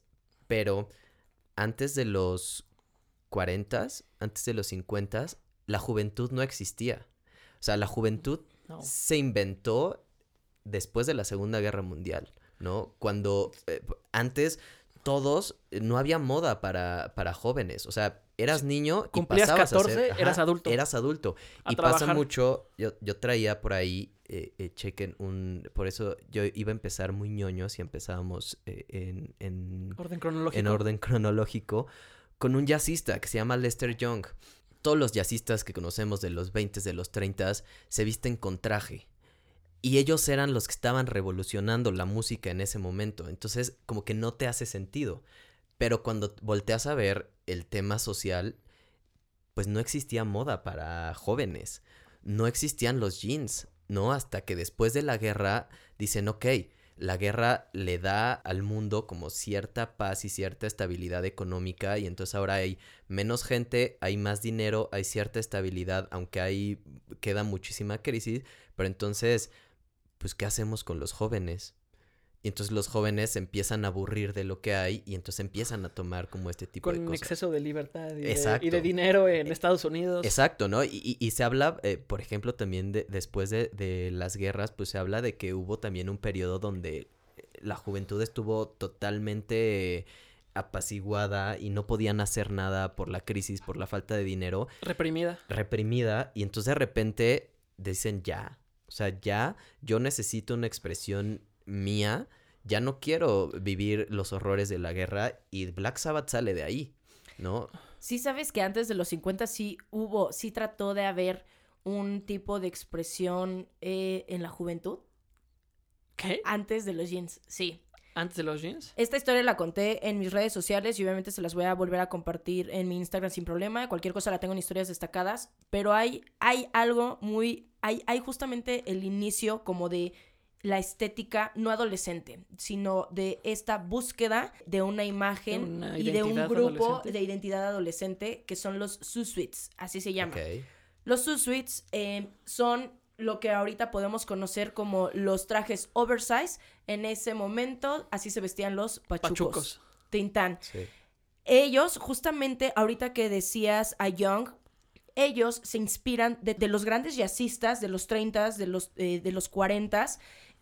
pero antes de los 40, antes de los 50, la juventud no existía. O sea, la juventud No. se inventó después de la Segunda Guerra Mundial, ¿no? Cuando eh, antes todos, eh, no había moda para, para jóvenes, o sea, eras niño y Cumplías pasabas a 14, ser- eras adulto. Eras adulto. A y pasa mucho, yo, yo traía por ahí, eh, eh, chequen, un, por eso yo iba a empezar muy ñoños y empezábamos eh, en, en, Orden cronológico. en orden cronológico con un jazzista que se llama Lester Young. Todos los jazzistas que conocemos de los 20, de los 30 se visten con traje. Y ellos eran los que estaban revolucionando la música en ese momento. Entonces, como que no te hace sentido. Pero cuando volteas a ver el tema social, pues no existía moda para jóvenes. No existían los jeans, ¿no? Hasta que después de la guerra dicen, ok, la guerra le da al mundo como cierta paz y cierta estabilidad económica y entonces ahora hay menos gente, hay más dinero, hay cierta estabilidad, aunque ahí queda muchísima crisis, pero entonces, pues, ¿qué hacemos con los jóvenes? Y entonces los jóvenes se empiezan a aburrir de lo que hay y entonces empiezan a tomar como este tipo de Con cosas. exceso de libertad y de, y Exacto. de dinero en Estados Unidos. Exacto, ¿no? Y, y- y se habla, eh, por ejemplo, también de, después de, de las guerras, pues se habla de que hubo también un periodo donde la juventud estuvo totalmente apaciguada y no podían hacer nada por la crisis, por la falta de dinero, Reprimida. reprimida, y entonces de repente dicen ya, sea, ya yo necesito una expresión mía, ya no quiero vivir los horrores de la guerra y Black Sabbath sale de ahí, ¿no? Sí, sabes que antes de los 50 sí hubo, sí trató de haber un tipo de expresión eh, en la juventud. ¿Qué? Antes de los jeans, sí. Antes de los jeans. Esta historia la conté en mis redes sociales y obviamente se las voy a volver a compartir en mi Instagram sin problema. Cualquier cosa la tengo en historias destacadas. Pero hay, hay algo muy. Hay, hay justamente el inicio como de la estética no adolescente, sino de esta búsqueda de una imagen De una y de un grupo de identidad adolescente que son los Susuits, así se llama. Los Susuits eh, son lo que ahorita podemos conocer como los trajes oversize. En ese momento, así se vestían los pachucos. Pachucos. Tintán. Sí. Ellos, justamente, ahorita que decías a Young, ellos se inspiran de, de los grandes jazzistas de los 30, de los, eh, de los 40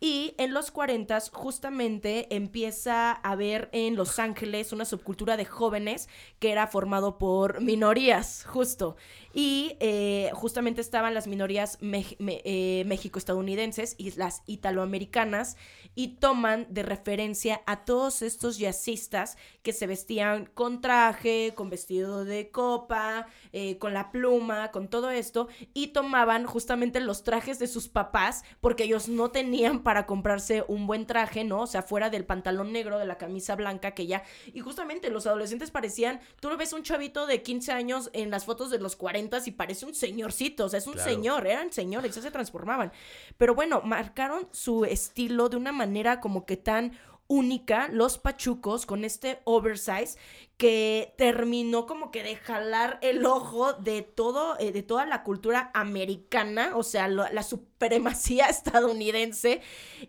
y en los 40 justamente empieza a haber en Los Ángeles una subcultura de jóvenes que era formado por minorías, justo. Y eh, justamente estaban las minorías me- eh, México-estadounidenses y las italoamericanas y toman de referencia a todos estos jazzistas que se vestían con traje, con vestido de copa, eh, con la pluma, con todo esto, y tomaban justamente los trajes de sus papás porque ellos no tenían para para comprarse un buen traje, ¿no? O sea, fuera del pantalón negro, de la camisa blanca que ya... Y justamente los adolescentes parecían, tú lo ves un chavito de 15 años en las fotos de los 40 y parece un señorcito, o sea, es un señor, eran señores, ya se transformaban. Pero bueno, marcaron su estilo de una manera como que tan única, los pachucos, con este oversize que terminó como que de jalar el ojo de todo, eh, de toda la cultura americana, o sea, la supremacía estadounidense.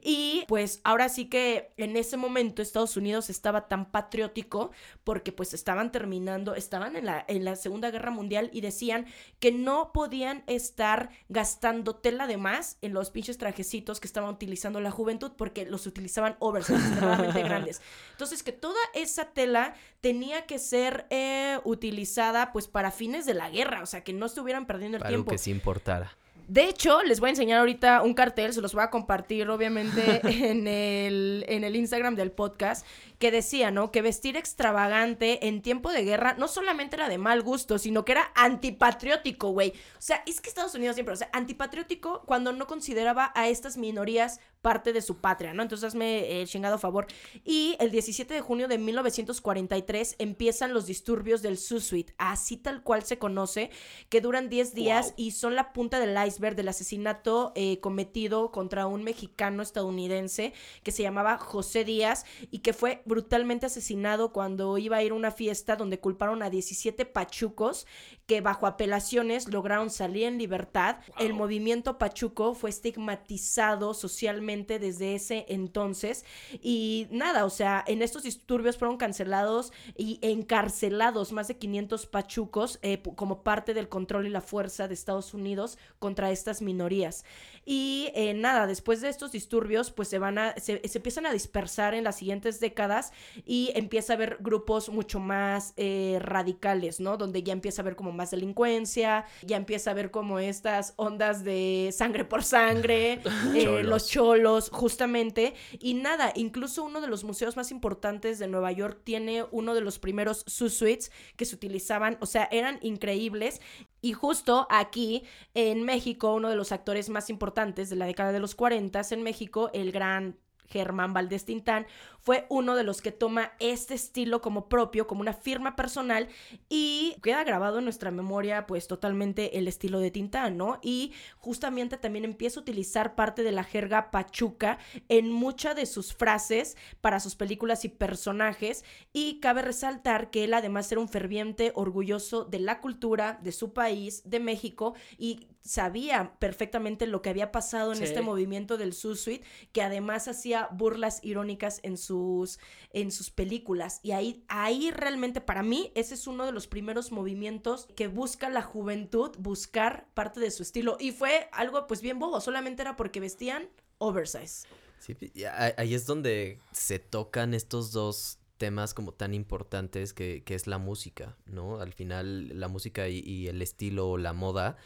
Y pues ahora sí que en ese momento Estados Unidos estaba tan patriótico porque pues estaban terminando, estaban en la, en la Segunda Guerra Mundial y decían que no podían estar gastando tela de más en los pinches trajecitos que estaban utilizando la juventud porque los utilizaban oversize, extremadamente grandes. Entonces que toda esa tela tenía que ser eh, utilizada pues para fines de la guerra, o sea, que no estuvieran perdiendo el tiempo. Algo que se importara. De hecho, les voy a enseñar ahorita un cartel, se los voy a compartir obviamente en el, en el Instagram del podcast, que decía, ¿no? Que vestir extravagante en tiempo de guerra no solamente era de mal gusto, sino que era antipatriótico, güey. O sea, es que Estados Unidos siempre, o sea, antipatriótico cuando no consideraba a estas minorías parte de su patria, ¿no? Entonces hazme el chingado favor. Y el 17 de junio de 1943 empiezan los disturbios del Susuit, así tal cual se conoce, que duran 10 días y son la punta del iceberg del asesinato eh, cometido contra un mexicano estadounidense que se llamaba José Díaz y que fue brutalmente asesinado cuando iba a ir a una fiesta donde culparon a 17 pachucos que bajo apelaciones lograron salir en libertad. El movimiento pachuco fue estigmatizado socialmente desde ese entonces y nada, o sea, en estos disturbios fueron cancelados y encarcelados más de 500 pachucos eh, como parte del control y la fuerza de Estados Unidos contra estas minorías. Y eh, nada, después de estos disturbios, pues se van a, se, empiezan a dispersar en las siguientes décadas y empieza a haber grupos mucho más eh, radicales, ¿no? Donde ya empieza a haber como más delincuencia, ya empieza a haber como estas ondas de sangre por sangre, eh, los cholos, justamente. Y nada, incluso uno de los museos más importantes de Nueva York tiene uno de los primeros suites que se utilizaban, o sea, eran increíbles. Y justo aquí en México, uno de los actores más importantes de la década de los 40 en México, el gran Germán Valdés Tintán, fue uno de los que toma este estilo como propio, como una firma personal y queda grabado en nuestra memoria pues totalmente el estilo de Tintán, ¿no? Y justamente también empieza a utilizar parte de la jerga pachuca en muchas de sus frases para sus películas y personajes y cabe resaltar que él además era un ferviente orgulloso de la cultura de su país, de México y sabía perfectamente lo que había pasado en este movimiento del Suite, que además hacía burlas irónicas en en sus películas. Y ahí, ahí realmente para mí ese es uno de los primeros movimientos que busca la juventud buscar parte de su estilo. Y fue algo pues bien bobo, solamente era porque vestían oversize. Sí, ahí es donde se tocan estos dos temas como tan importantes que, que es la música, ¿no? Al final la música y, y el estilo o la moda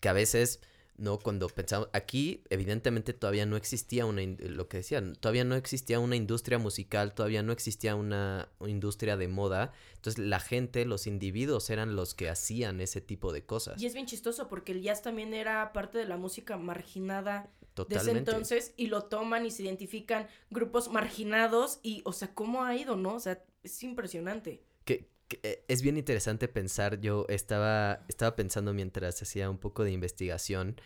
que a veces, ¿no? Cuando pensamos, aquí evidentemente todavía no existía una, lo que decían, todavía no existía una industria musical, todavía no existía una, industria de moda, entonces la gente, los individuos eran los que hacían ese tipo de cosas. Y es bien chistoso porque el jazz también era parte de la música marginada Totalmente. desde entonces y lo toman y se identifican grupos marginados y, o sea, ¿cómo ha ido, no? O sea, es impresionante. Que, eh, es bien interesante pensar, yo estaba, estaba pensando mientras hacía un poco de investigación,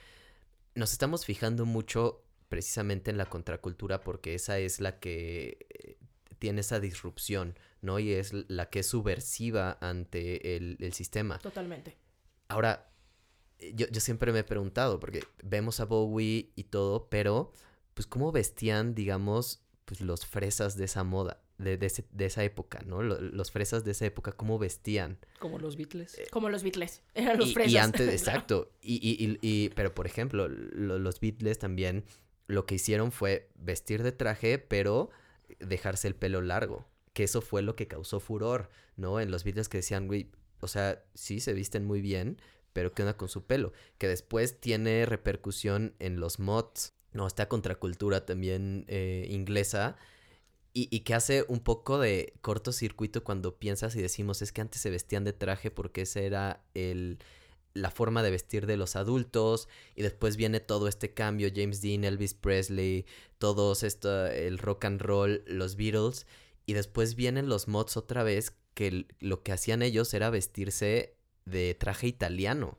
nos estamos fijando mucho precisamente en la contracultura porque esa es la que eh, tiene esa disrupción, ¿no? Y es la que es subversiva ante el, el sistema. Totalmente. Ahora, yo, yo, siempre me he preguntado, porque vemos a Bowie y todo, pero pues cómo vestían, digamos, pues los fresas de esa moda de, de, esa época, ¿no? Los, fresas de esa época, cómo vestían. Como los Beatles. Eh, Como los Beatles, eran los y, fresas. Y antes, exacto. Y, y, y, pero, por ejemplo, los Beatles también lo que hicieron fue vestir de traje, pero dejarse el pelo largo. Que eso fue lo que causó furor, ¿no? En los Beatles que decían, güey, o sea, sí se visten muy bien, pero ¿qué onda con su pelo? Que después tiene repercusión en los mods, ¿no? Esta contracultura también eh, inglesa y, que hace un poco de cortocircuito cuando piensas y decimos es que antes se vestían de traje porque ese era el la forma de vestir de los adultos y después viene todo este cambio, James Dean, Elvis Presley, todos esto, el rock and roll, los Beatles y después vienen los mods otra vez que lo que hacían ellos era vestirse de traje italiano.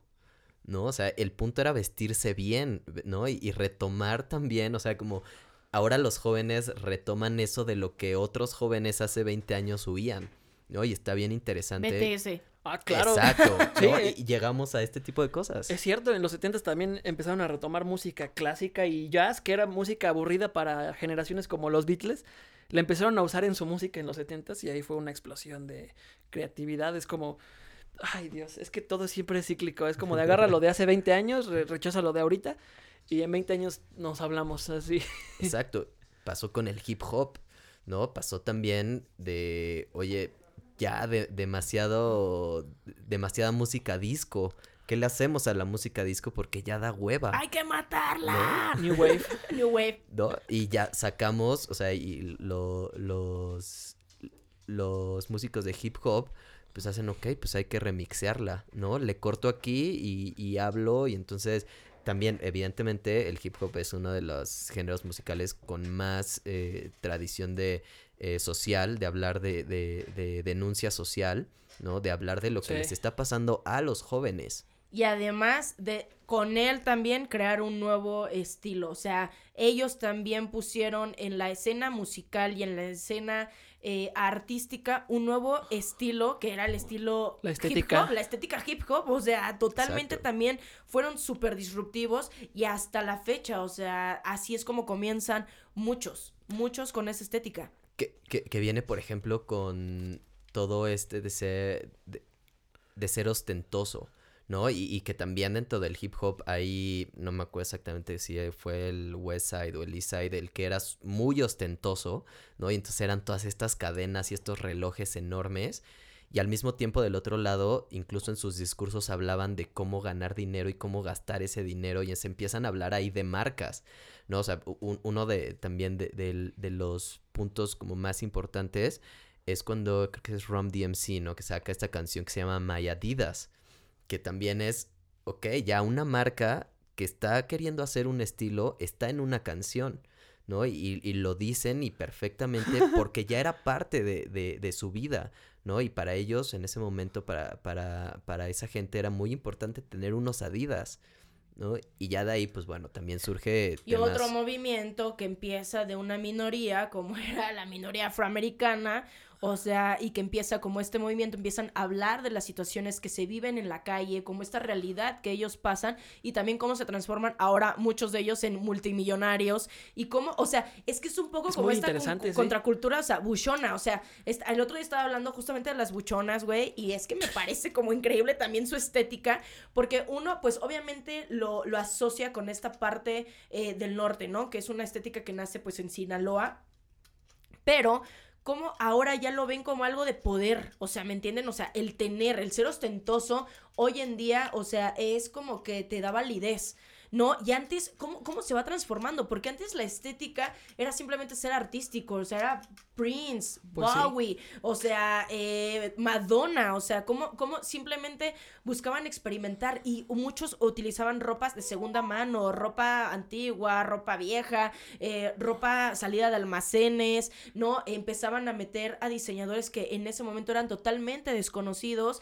¿No? O sea, el punto era vestirse bien, ¿no? Y, y retomar también, o sea, como ahora los jóvenes retoman eso de lo que otros jóvenes hace 20 años huían, ¿no? Y está bien interesante. BTS. Ah, claro. Exacto. Y llegamos a este tipo de cosas. Es cierto, en los 70 también empezaron a retomar música clásica y jazz, que era música aburrida para generaciones como los Beatles. La empezaron a usar en su música en los 70 y ahí fue una explosión de creatividad. Es como, ay Dios, es que todo siempre es cíclico. Es como de agarra lo de hace 20 años, re- rechaza lo de ahorita y en 20 años nos hablamos así. Exacto. Pasó con el hip hop, ¿no? Pasó también de, oye, ya de, demasiado, demasiada música disco. ¿Qué le hacemos a la música disco? Porque ya da hueva. ¡Hay que matarla! New Wave. New Wave. ¿no? Y ya sacamos, o sea, y lo- los, los músicos de hip hop, pues hacen, ok, pues hay que remixearla, ¿no? Le corto aquí y, y hablo y entonces también, evidentemente, el hip hop es uno de los géneros musicales con más eh, tradición de eh, social, de hablar de, de- de denuncia social, ¿no? De hablar de lo que Sí. les está pasando a los jóvenes. Y además de con él también crear un nuevo estilo. O sea, ellos también pusieron en la escena musical y en la escena eh, artística un nuevo estilo que era el estilo La hip estética. hop, la estética hip hop. O sea, totalmente Exacto. también fueron súper disruptivos y hasta la fecha. O sea, así es como comienzan muchos, muchos con esa estética. Que, que, que viene, por ejemplo, con todo este de ser, de, de ser ostentoso, ¿no? Y, y que también dentro del hip hop hay, no me acuerdo exactamente si fue el West Side o el East Side, el que era muy ostentoso, ¿no? Y entonces eran todas estas cadenas y estos relojes enormes. Y al mismo tiempo del otro lado, incluso en sus discursos hablaban de cómo ganar dinero y cómo gastar ese dinero y se empiezan a hablar ahí de marcas, ¿no? O sea, uno de también de, de los puntos como más importantes es cuando creo que es Rom DMC, ¿no? Que saca esta canción que se llama My que también es, ok, ya una marca que está queriendo hacer un estilo está en una canción, ¿no? Y, y lo dicen y perfectamente porque ya era parte de, de- de su vida, ¿no? Y para ellos en ese momento, para, para, para esa gente era muy importante tener unos Adidas, ¿no? Y ya de ahí, pues bueno, también surge... Y otro movimiento que empieza de una minoría, como era la minoría afroamericana, o sea, y que empieza como este movimiento, empiezan a hablar de las situaciones que se viven en la calle, como esta realidad que ellos pasan, y también cómo se transforman ahora muchos de ellos en multimillonarios, y cómo, o sea, es que es un poco Es como esta con- interesante, sí. contracultura, o sea, buchona, o sea, el otro día estaba hablando justamente de las buchonas, güey, y es que me parece como increíble también su estética, porque uno, pues obviamente lo, lo asocia con esta parte eh, del norte, ¿no? Que es una estética que nace pues en Sinaloa, pero como ahora ya lo ven como algo de poder, o sea, ¿me entienden? O sea, el tener, el ser ostentoso, hoy en día, o sea, es como que te da validez. ¿No? Y antes, ¿cómo, ¿cómo se va transformando? Porque antes la estética era simplemente ser artístico, o sea, era Prince, Pues sí. Bowie, o sea, eh, Madonna, o sea, ¿cómo, cómo simplemente buscaban experimentar y muchos utilizaban ropas de segunda mano, ropa antigua, ropa vieja, eh, ropa salida de almacenes, ¿no? Empezaban a meter a diseñadores que en ese momento eran totalmente desconocidos.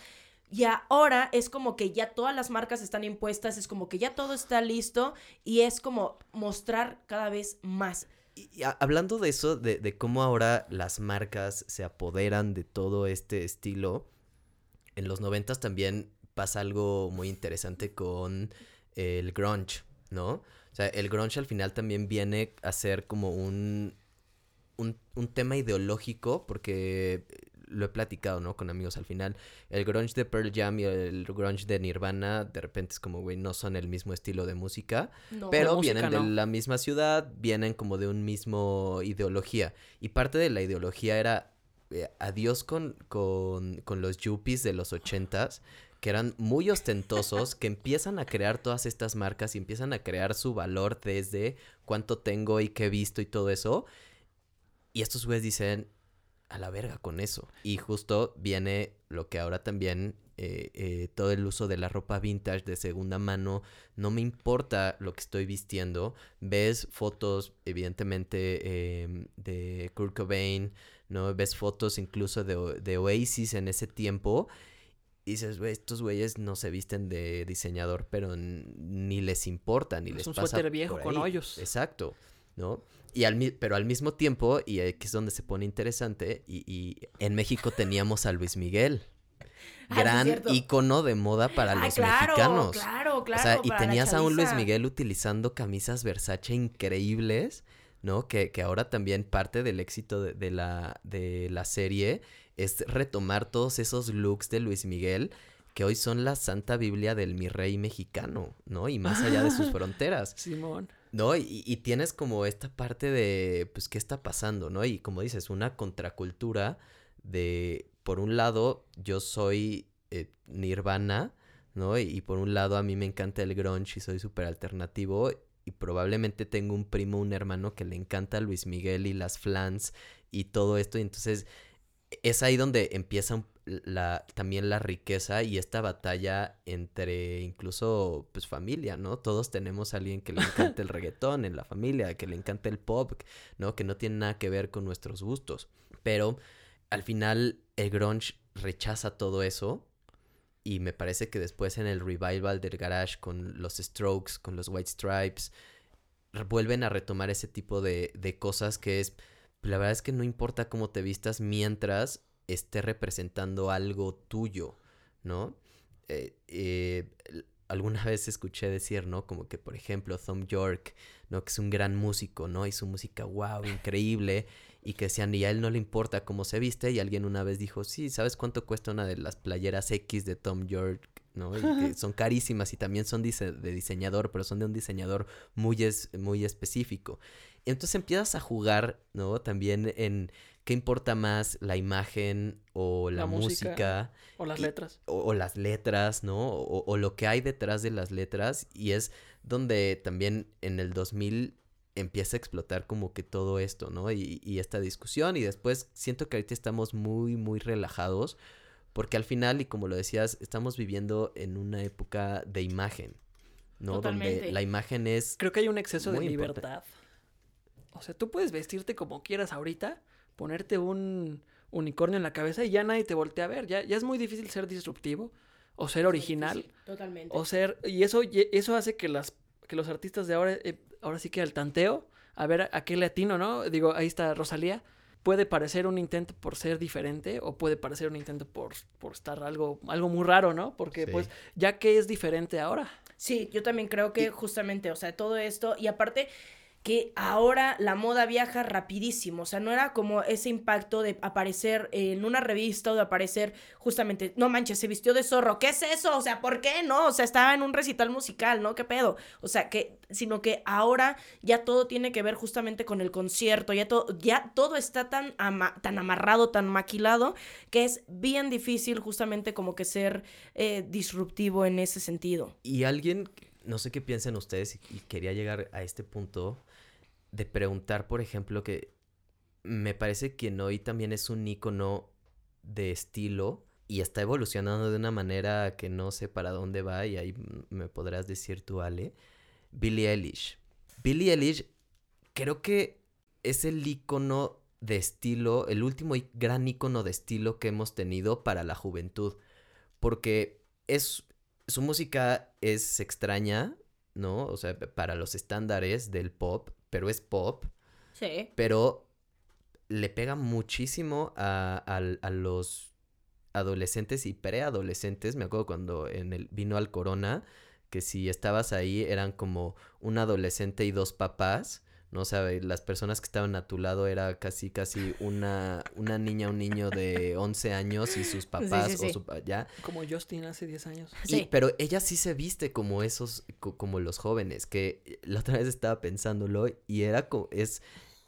Y ahora es como que ya todas las marcas están impuestas, es como que ya todo está listo y es como mostrar cada vez más. Y hablando de eso, de, de cómo ahora las marcas se apoderan de todo este estilo, en los noventas también pasa algo muy interesante con el grunge, ¿no? O sea, el grunge al final también viene a ser como un, un, un tema ideológico, porque lo he platicado, ¿no? Con amigos al final. El grunge de Pearl Jam y el grunge de Nirvana, de repente es como, güey, no son el mismo estilo de música. No. Pero vienen de ¿no? la misma ciudad, vienen como de un mismo ideología. Y parte de la ideología era eh, adiós con, con, con los yuppies de los ochentas, que eran muy ostentosos, que empiezan a crear todas estas marcas y empiezan a crear su valor desde cuánto tengo y qué he visto y todo eso. Y estos güeyes dicen, a la verga con eso. Y justo viene lo que ahora también eh, eh, todo el uso de la ropa vintage de segunda mano, no me importa lo que estoy vistiendo. Ves fotos, evidentemente, em, de Kurt Cobain, ¿no? Ves fotos incluso de, de Oasis en ese tiempo. Y dices, güey, estos güeyes no se visten de diseñador, pero ni les importa, ni Es les un pasa suéter viejo por con hoyos. Exacto, ¿no? Y al, pero al mismo tiempo, y aquí es donde se pone interesante, y, y en México teníamos a Luis Miguel. Ah, Gran cierto. ícono de moda para Ah, los claro, mexicanos. claro, claro. o sea, y tenías a un Luis. Miguel utilizando camisas Versace increíbles, ¿no? Que, que ahora también parte del éxito de, de la, de la serie es retomar todos esos looks de Luis Miguel que hoy son la santa biblia del mi rey mexicano, ¿no? Y más allá de sus fronteras. Simón. ¿No? Y, y tienes como esta parte de, pues, ¿qué está pasando, no? Y como dices, una contracultura de, por un lado, yo soy eh, Nirvana, ¿no? Y, por un lado a mí me encanta el grunge y soy súper alternativo y probablemente tengo un primo, un hermano que le encanta Luis Miguel y las flans y todo esto y entonces es ahí donde empieza la, también la riqueza y esta batalla entre incluso pues familia, ¿no? Todos tenemos a alguien que le encanta el reggaetón en la familia, que le encanta el pop, ¿no? Que no tiene nada que ver con nuestros gustos. Pero al final el grunge rechaza todo eso y me parece que después en el revival del garage con los Strokes, con los White Stripes, vuelven a retomar ese tipo de, de cosas que es, la verdad es que no importa cómo te vistas mientras esté representando algo tuyo, ¿no? Eh, eh, alguna vez escuché decir, ¿no? Como que, por ejemplo, Tom York, ¿no? Que es un gran músico, ¿no? Y su música, wow, increíble. Y que decían, y a él no le importa cómo se viste. Y alguien una vez dijo, sí, ¿sabes cuánto cuesta una de las playeras X de Tom York? ¿no? Y que son carísimas y también son dise- de diseñador, pero son de un diseñador muy, es- muy específico. Entonces empiezas a jugar, ¿no? También en qué importa más, la imagen o la, La música. música, O las Y- letras. o, o las letras, ¿no? O, o lo que hay detrás de las letras y es donde también en el 2000 empieza a explotar como que todo esto, ¿no? Y, y esta discusión y después siento que ahorita estamos muy, muy relajados porque al final, y como lo decías, estamos viviendo en una época de imagen, ¿no? Totalmente. Donde la imagen es... Creo que hay un exceso de importante. O sea, tú puedes vestirte como quieras ahorita, ponerte un unicornio en la cabeza y ya nadie te voltea a ver. Ya, ya es muy difícil ser disruptivo o ser original. Sí, totalmente. O ser, y eso, y eso hace que las, que los artistas de ahora, eh, ahora sí que al tanteo, a ver a, a qué latino, ¿no? Digo, ahí está Rosalía. Puede parecer un intento por ser diferente o puede parecer un intento por, por estar algo, algo muy raro, ¿no? Porque Sí. pues, ya que es diferente ahora. Sí, yo también creo que justamente, o sea, todo esto, y aparte que ahora la moda viaja rapidísimo, o sea, no era como ese impacto de aparecer en una revista o de aparecer justamente, no manches, se vistió de zorro, ¿qué es eso? O sea, ¿por qué no? O sea, estaba en un recital musical, ¿no? ¿Qué pedo? O sea, que, sino que ahora ya todo tiene que ver justamente con el concierto, ya todo, ya todo está tan, ama- tan amarrado, tan maquilado, que es bien difícil justamente como que ser eh, disruptivo en ese sentido. Y alguien, no sé qué piensan ustedes, y, quería llegar a este punto de preguntar, por ejemplo, que me parece que hoy también es un icono de estilo y está evolucionando de una manera que no sé para dónde va y ahí me podrás decir tú, Ale. Billie Eilish. Billie Eilish creo que es el icono de estilo, el último gran icono de estilo que hemos tenido para la juventud. Porque es, su música es extraña, ¿no? O sea, para los estándares del pop, pero es pop, Sí. pero le pega muchísimo a, a los adolescentes y preadolescentes. Me acuerdo cuando en el, vino al Corona, que si estabas ahí eran como un adolescente y dos papás. No sabe, las personas que estaban a tu lado era casi, casi una, una niña, un niño de 11 años y sus papás sí, sí. o su ya. Como Justin hace 10 años. Y- Sí. pero ella sí se viste como esos, co- como los jóvenes, que la otra vez estaba pensándolo y era como, es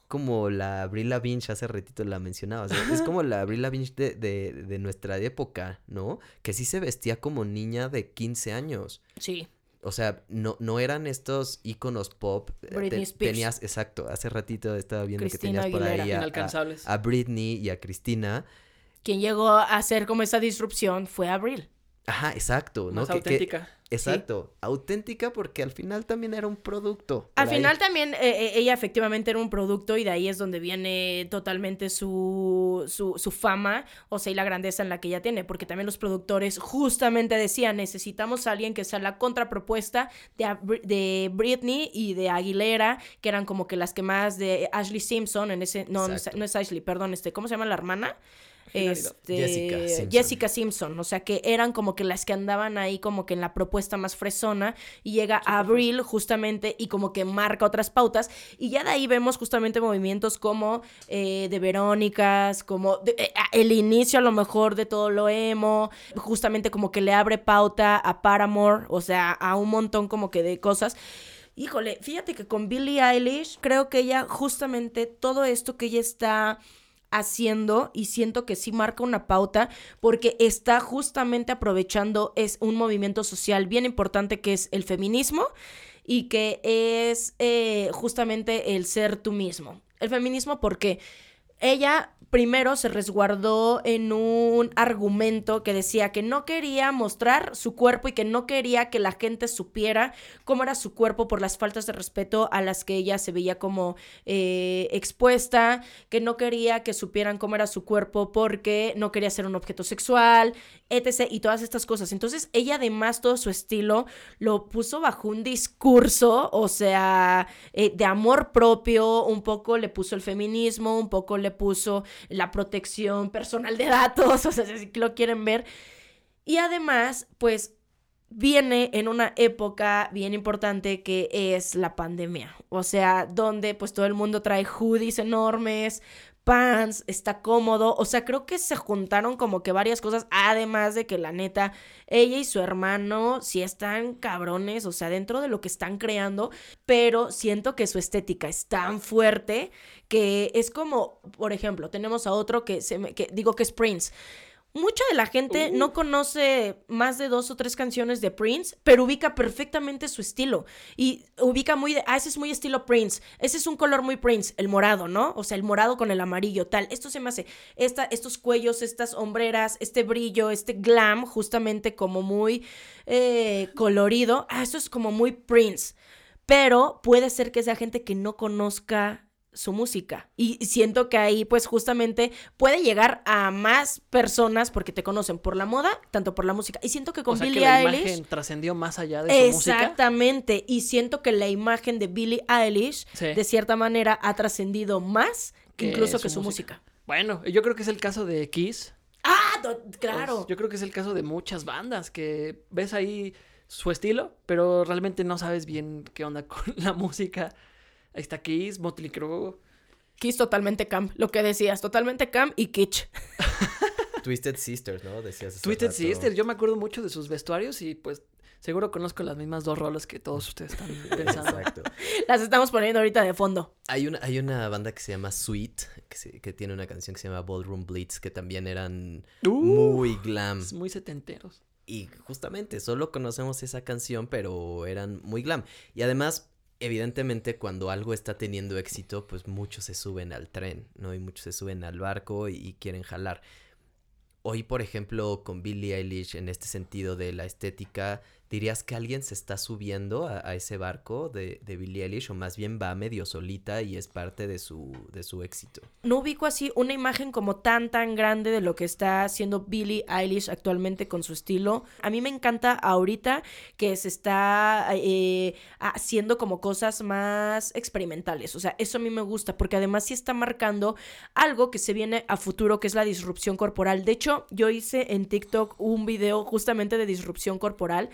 como la Avril Lavigne, hace ratito la mencionaba, o sea, es como la Avril Lavigne de, de, de nuestra época, ¿no? Que sí se vestía como niña de 15 años. Sí. O sea, no, no eran estos íconos pop. eh, Britney te- Spears. Tenías, exacto, hace ratito estaba viendo Cristina que tenías por Aguilera. ahí a, a Britney y a Cristina. Quien llegó a hacer como esa disrupción fue Abril. Ajá, exacto, ¿no? Más Que- que- auténtica. exacto, auténtica porque al final también era un producto. Al ahí. final también eh, eh, ella efectivamente era un producto y de ahí es donde viene totalmente su, su, su fama, o sea, y la grandeza en la que ella tiene, porque también los productores justamente decían, necesitamos a alguien que sea la contrapropuesta de, de Britney y de Aguilera, que eran como que las que más de Ashley Simpson en ese, no, no es, no es Ashley, perdón, este, ¿cómo se llama la hermana? Este, Jessica Simpson. Jessica Simpson, o sea que eran como que las que andaban ahí como que en la propuesta más fresona y llega Abril justamente y como que marca otras pautas y ya de ahí vemos justamente movimientos como eh, de Verónicas, como de- eh, el inicio a lo mejor de todo lo emo, justamente como que le abre pauta a Paramore, o sea, a un montón como que de cosas. Híjole, fíjate que con Billie Eilish creo que ella justamente todo esto que ella está haciendo y siento que sí marca una pauta porque está justamente aprovechando es un movimiento social bien importante que es el feminismo y que es eh, justamente el ser tú mismo. El feminismo porque ella primero se resguardó en un argumento que decía que no quería mostrar su cuerpo y que no quería que la gente supiera cómo era su cuerpo por las faltas de respeto a las que ella se veía como eh, expuesta, que no quería que supieran cómo era su cuerpo porque no quería ser un objeto sexual, etc. y todas estas cosas. Entonces ella además todo su estilo lo puso bajo un discurso, o sea, eh, de amor propio, un poco le puso el feminismo, un poco le puso la protección personal de datos, o sea, si lo quieren ver. Y además, pues viene en una época bien importante que es la pandemia. O sea, donde pues todo el mundo trae hoodies enormes, pants, está cómodo. O sea, creo que se juntaron como que varias cosas. Además de que la neta, ella y su hermano sí están cabrones, o sea, dentro de lo que están creando. Pero siento que su estética es tan fuerte que es como, por ejemplo, tenemos a otro que, se me, que digo que es Prince. Mucha de la gente Uh. no conoce más de dos o tres canciones de Prince, pero ubica perfectamente su estilo. Y ubica muy de, ah, ese es muy estilo Prince. Ese es un color muy Prince, el morado, ¿no? O sea, el morado con el amarillo, tal. Esto se me hace, esta, estos cuellos, estas hombreras, este brillo, este glam, justamente como muy eh, colorido. Ah, esto es como muy Prince. Pero puede ser que sea gente que no conozca su música. Y siento que ahí, pues justamente puede llegar a más personas porque te conocen por la moda, tanto por la música. Y siento que con o sea, Billie que la Eilish. imagen trascendió más allá de su música. Exactamente. Y siento que la imagen de Billie Eilish, Sí. de cierta manera, ha trascendido más que incluso su que su música. música. Bueno, yo creo que es el caso de Kiss. Ah, claro. Pues, yo creo que es el caso de muchas bandas que ves ahí su estilo, pero realmente no sabes bien qué onda con la música. Ahí está Kiss, Motley Crue. Kiss totalmente camp, lo que decías, totalmente camp y kitsch. Twisted Sisters, ¿no? Decías Twisted rato. Sister, yo me acuerdo mucho de sus vestuarios y pues seguro conozco las mismas dos rolas que todos ustedes están pensando. Exacto. Las estamos poniendo ahorita de fondo. Hay una, hay una banda que se llama Sweet, que, se- que tiene una canción que se llama Ballroom Blitz, que también eran Uh, muy glam. muy setenteros. Y justamente, solo conocemos esa canción, pero eran muy glam. Y además, evidentemente, cuando algo está teniendo éxito, pues muchos se suben al tren, ¿no? Y muchos se suben al barco y, quieren jalar. Hoy, por ejemplo, con Billie Eilish, en este sentido de la estética, ¿dirías que alguien se está subiendo a, ese barco de, de Billie Eilish? O más bien va medio solita y es parte de su, de su éxito. No ubico así una imagen como tan, tan grande de lo que está haciendo Billie Eilish actualmente con su estilo. A mí me encanta ahorita que se está eh, haciendo como cosas más experimentales. O sea, eso a mí me gusta porque además sí está marcando algo que se viene a futuro, que es la disrupción corporal. De hecho, yo hice en TikTok un video justamente de disrupción corporal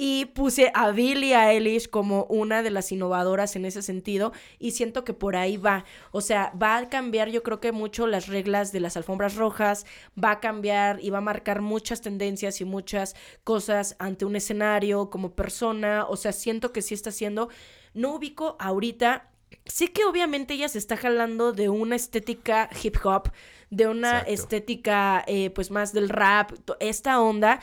y puse a Billie Eilish como una de las innovadoras en ese sentido y siento que por ahí va. O sea, va a cambiar yo creo que mucho las reglas de las alfombras rojas, va a cambiar y va a marcar muchas tendencias y muchas cosas ante un escenario como persona. O sea, siento que sí está haciendo. No ubico ahorita. Sí que obviamente ella se está jalando de una estética hip hop, de una Exacto. estética eh, pues más del rap, esta onda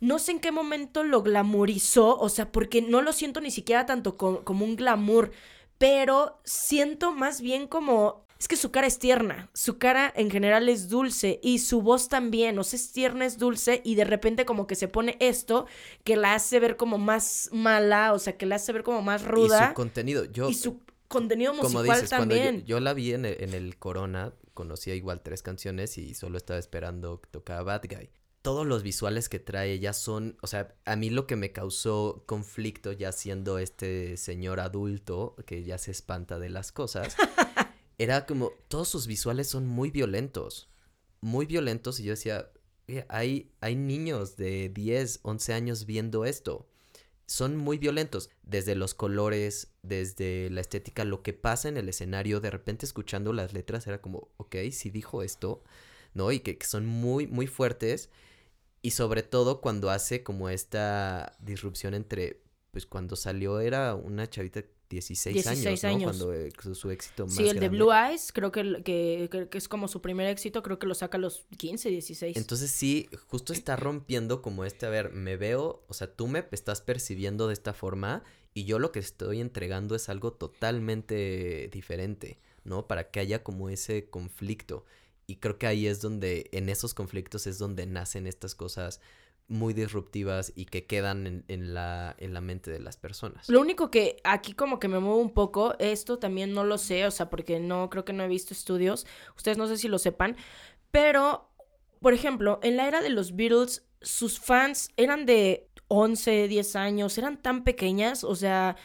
no sé en qué momento lo glamorizó, o sea, porque no lo siento ni siquiera tanto co- como un glamour, pero siento más bien como Es que su cara es tierna, su cara en general es dulce y su voz también, o sea, es tierna, es dulce y de repente como que se pone esto que la hace ver como más mala, o sea, que la hace ver como más ruda. Y su contenido, yo... Y su contenido musical como dices, también. Yo, yo, la vi en el, en el Corona, conocía igual tres canciones y solo estaba esperando que tocara Bad Guy todos los visuales que trae ella son, o sea, a mí lo que me causó conflicto ya siendo este señor adulto que ya se espanta de las cosas, era como, todos sus visuales son muy violentos, muy violentos y yo decía, hay, hay niños de 10, 11 años viendo esto. Son muy violentos, desde los colores, desde la estética, lo que pasa en el escenario, de repente escuchando las letras era como, ok, sí dijo esto, ¿no? Y que, que son muy, muy fuertes. Y sobre todo cuando hace como esta disrupción entre, pues cuando salió era una chavita 16, 16 años, años. ¿no? Cuando eh, su, su, éxito más Sí, el de. Blue Eyes, creo que, que, que, que es como su primer éxito, creo que lo saca a los 15, 16. Entonces sí, justo está rompiendo como este, a ver, me veo, o sea, tú me estás percibiendo de esta forma y yo lo que estoy entregando es algo totalmente diferente, ¿no? Para que haya como ese conflicto. Y creo que ahí es donde, en esos conflictos es donde nacen estas cosas muy disruptivas y que quedan en, en, la, en la mente de las personas. Lo único que aquí como que me mueve un poco, esto también no lo sé, o sea, porque no creo que no he visto estudios, ustedes no sé si lo sepan, pero, por ejemplo, en la era de los Beatles, sus fans eran de 11, 10 años, eran tan pequeñas, o sea,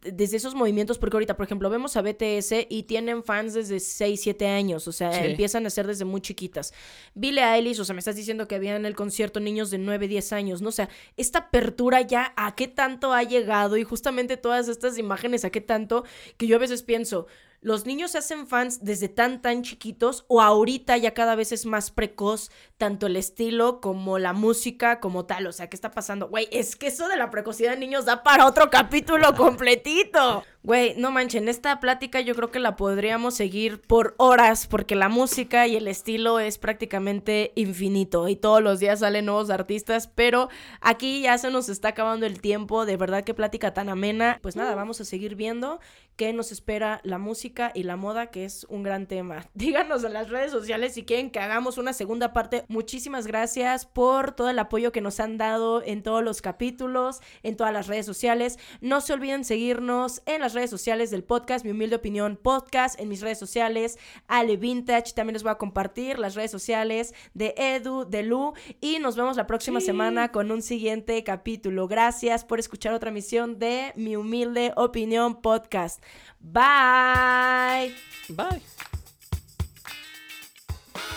desde esos movimientos, porque ahorita, por ejemplo, vemos a BTS y tienen fans desde 6, 7 años, o sea, sí. empiezan a ser desde muy chiquitas. Billie Eilish, o sea, me estás diciendo que había en el concierto niños de 9, 10 años, ¿no? O sea, esta apertura ya a qué tanto ha llegado y justamente todas estas imágenes a qué tanto que yo a veces pienso, los niños se hacen fans desde tan tan chiquitos o ahorita ya cada vez es más precoz tanto el estilo como la música como tal, o sea, ¿qué está pasando? Güey, es que eso de la precocidad de niños da para otro capítulo completito. Güey, no manchen, esta plática yo creo que la podríamos seguir por horas porque la música y el estilo es prácticamente infinito y todos los días salen nuevos artistas, pero aquí ya se nos está acabando el tiempo, de verdad que plática tan amena. Pues nada, vamos a seguir viendo qué nos espera la música y la moda, que es un gran tema. Díganos en las redes sociales si quieren que hagamos una segunda parte. Muchísimas gracias por todo el apoyo que nos han dado en todos los capítulos, en todas las redes sociales. No se olviden seguirnos en las redes sociales del podcast, mi humilde opinión podcast, en mis redes sociales, Ale Vintage, también les voy a compartir las redes sociales de Edu, de Lu, y nos vemos la próxima sí. semana con un siguiente capítulo. Gracias por escuchar otra emisión de mi humilde opinión podcast. Bye. Bye.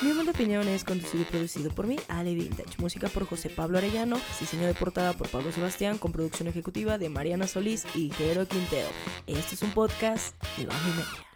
Mi humilde opinión es conducido y producido por mí, Ale Vintage. Música por José Pablo Arellano. Diseño de portada por Pablo Sebastián. Con producción ejecutiva de Mariana Solís y Jero Quintero. Este es un podcast de Bajo y Media.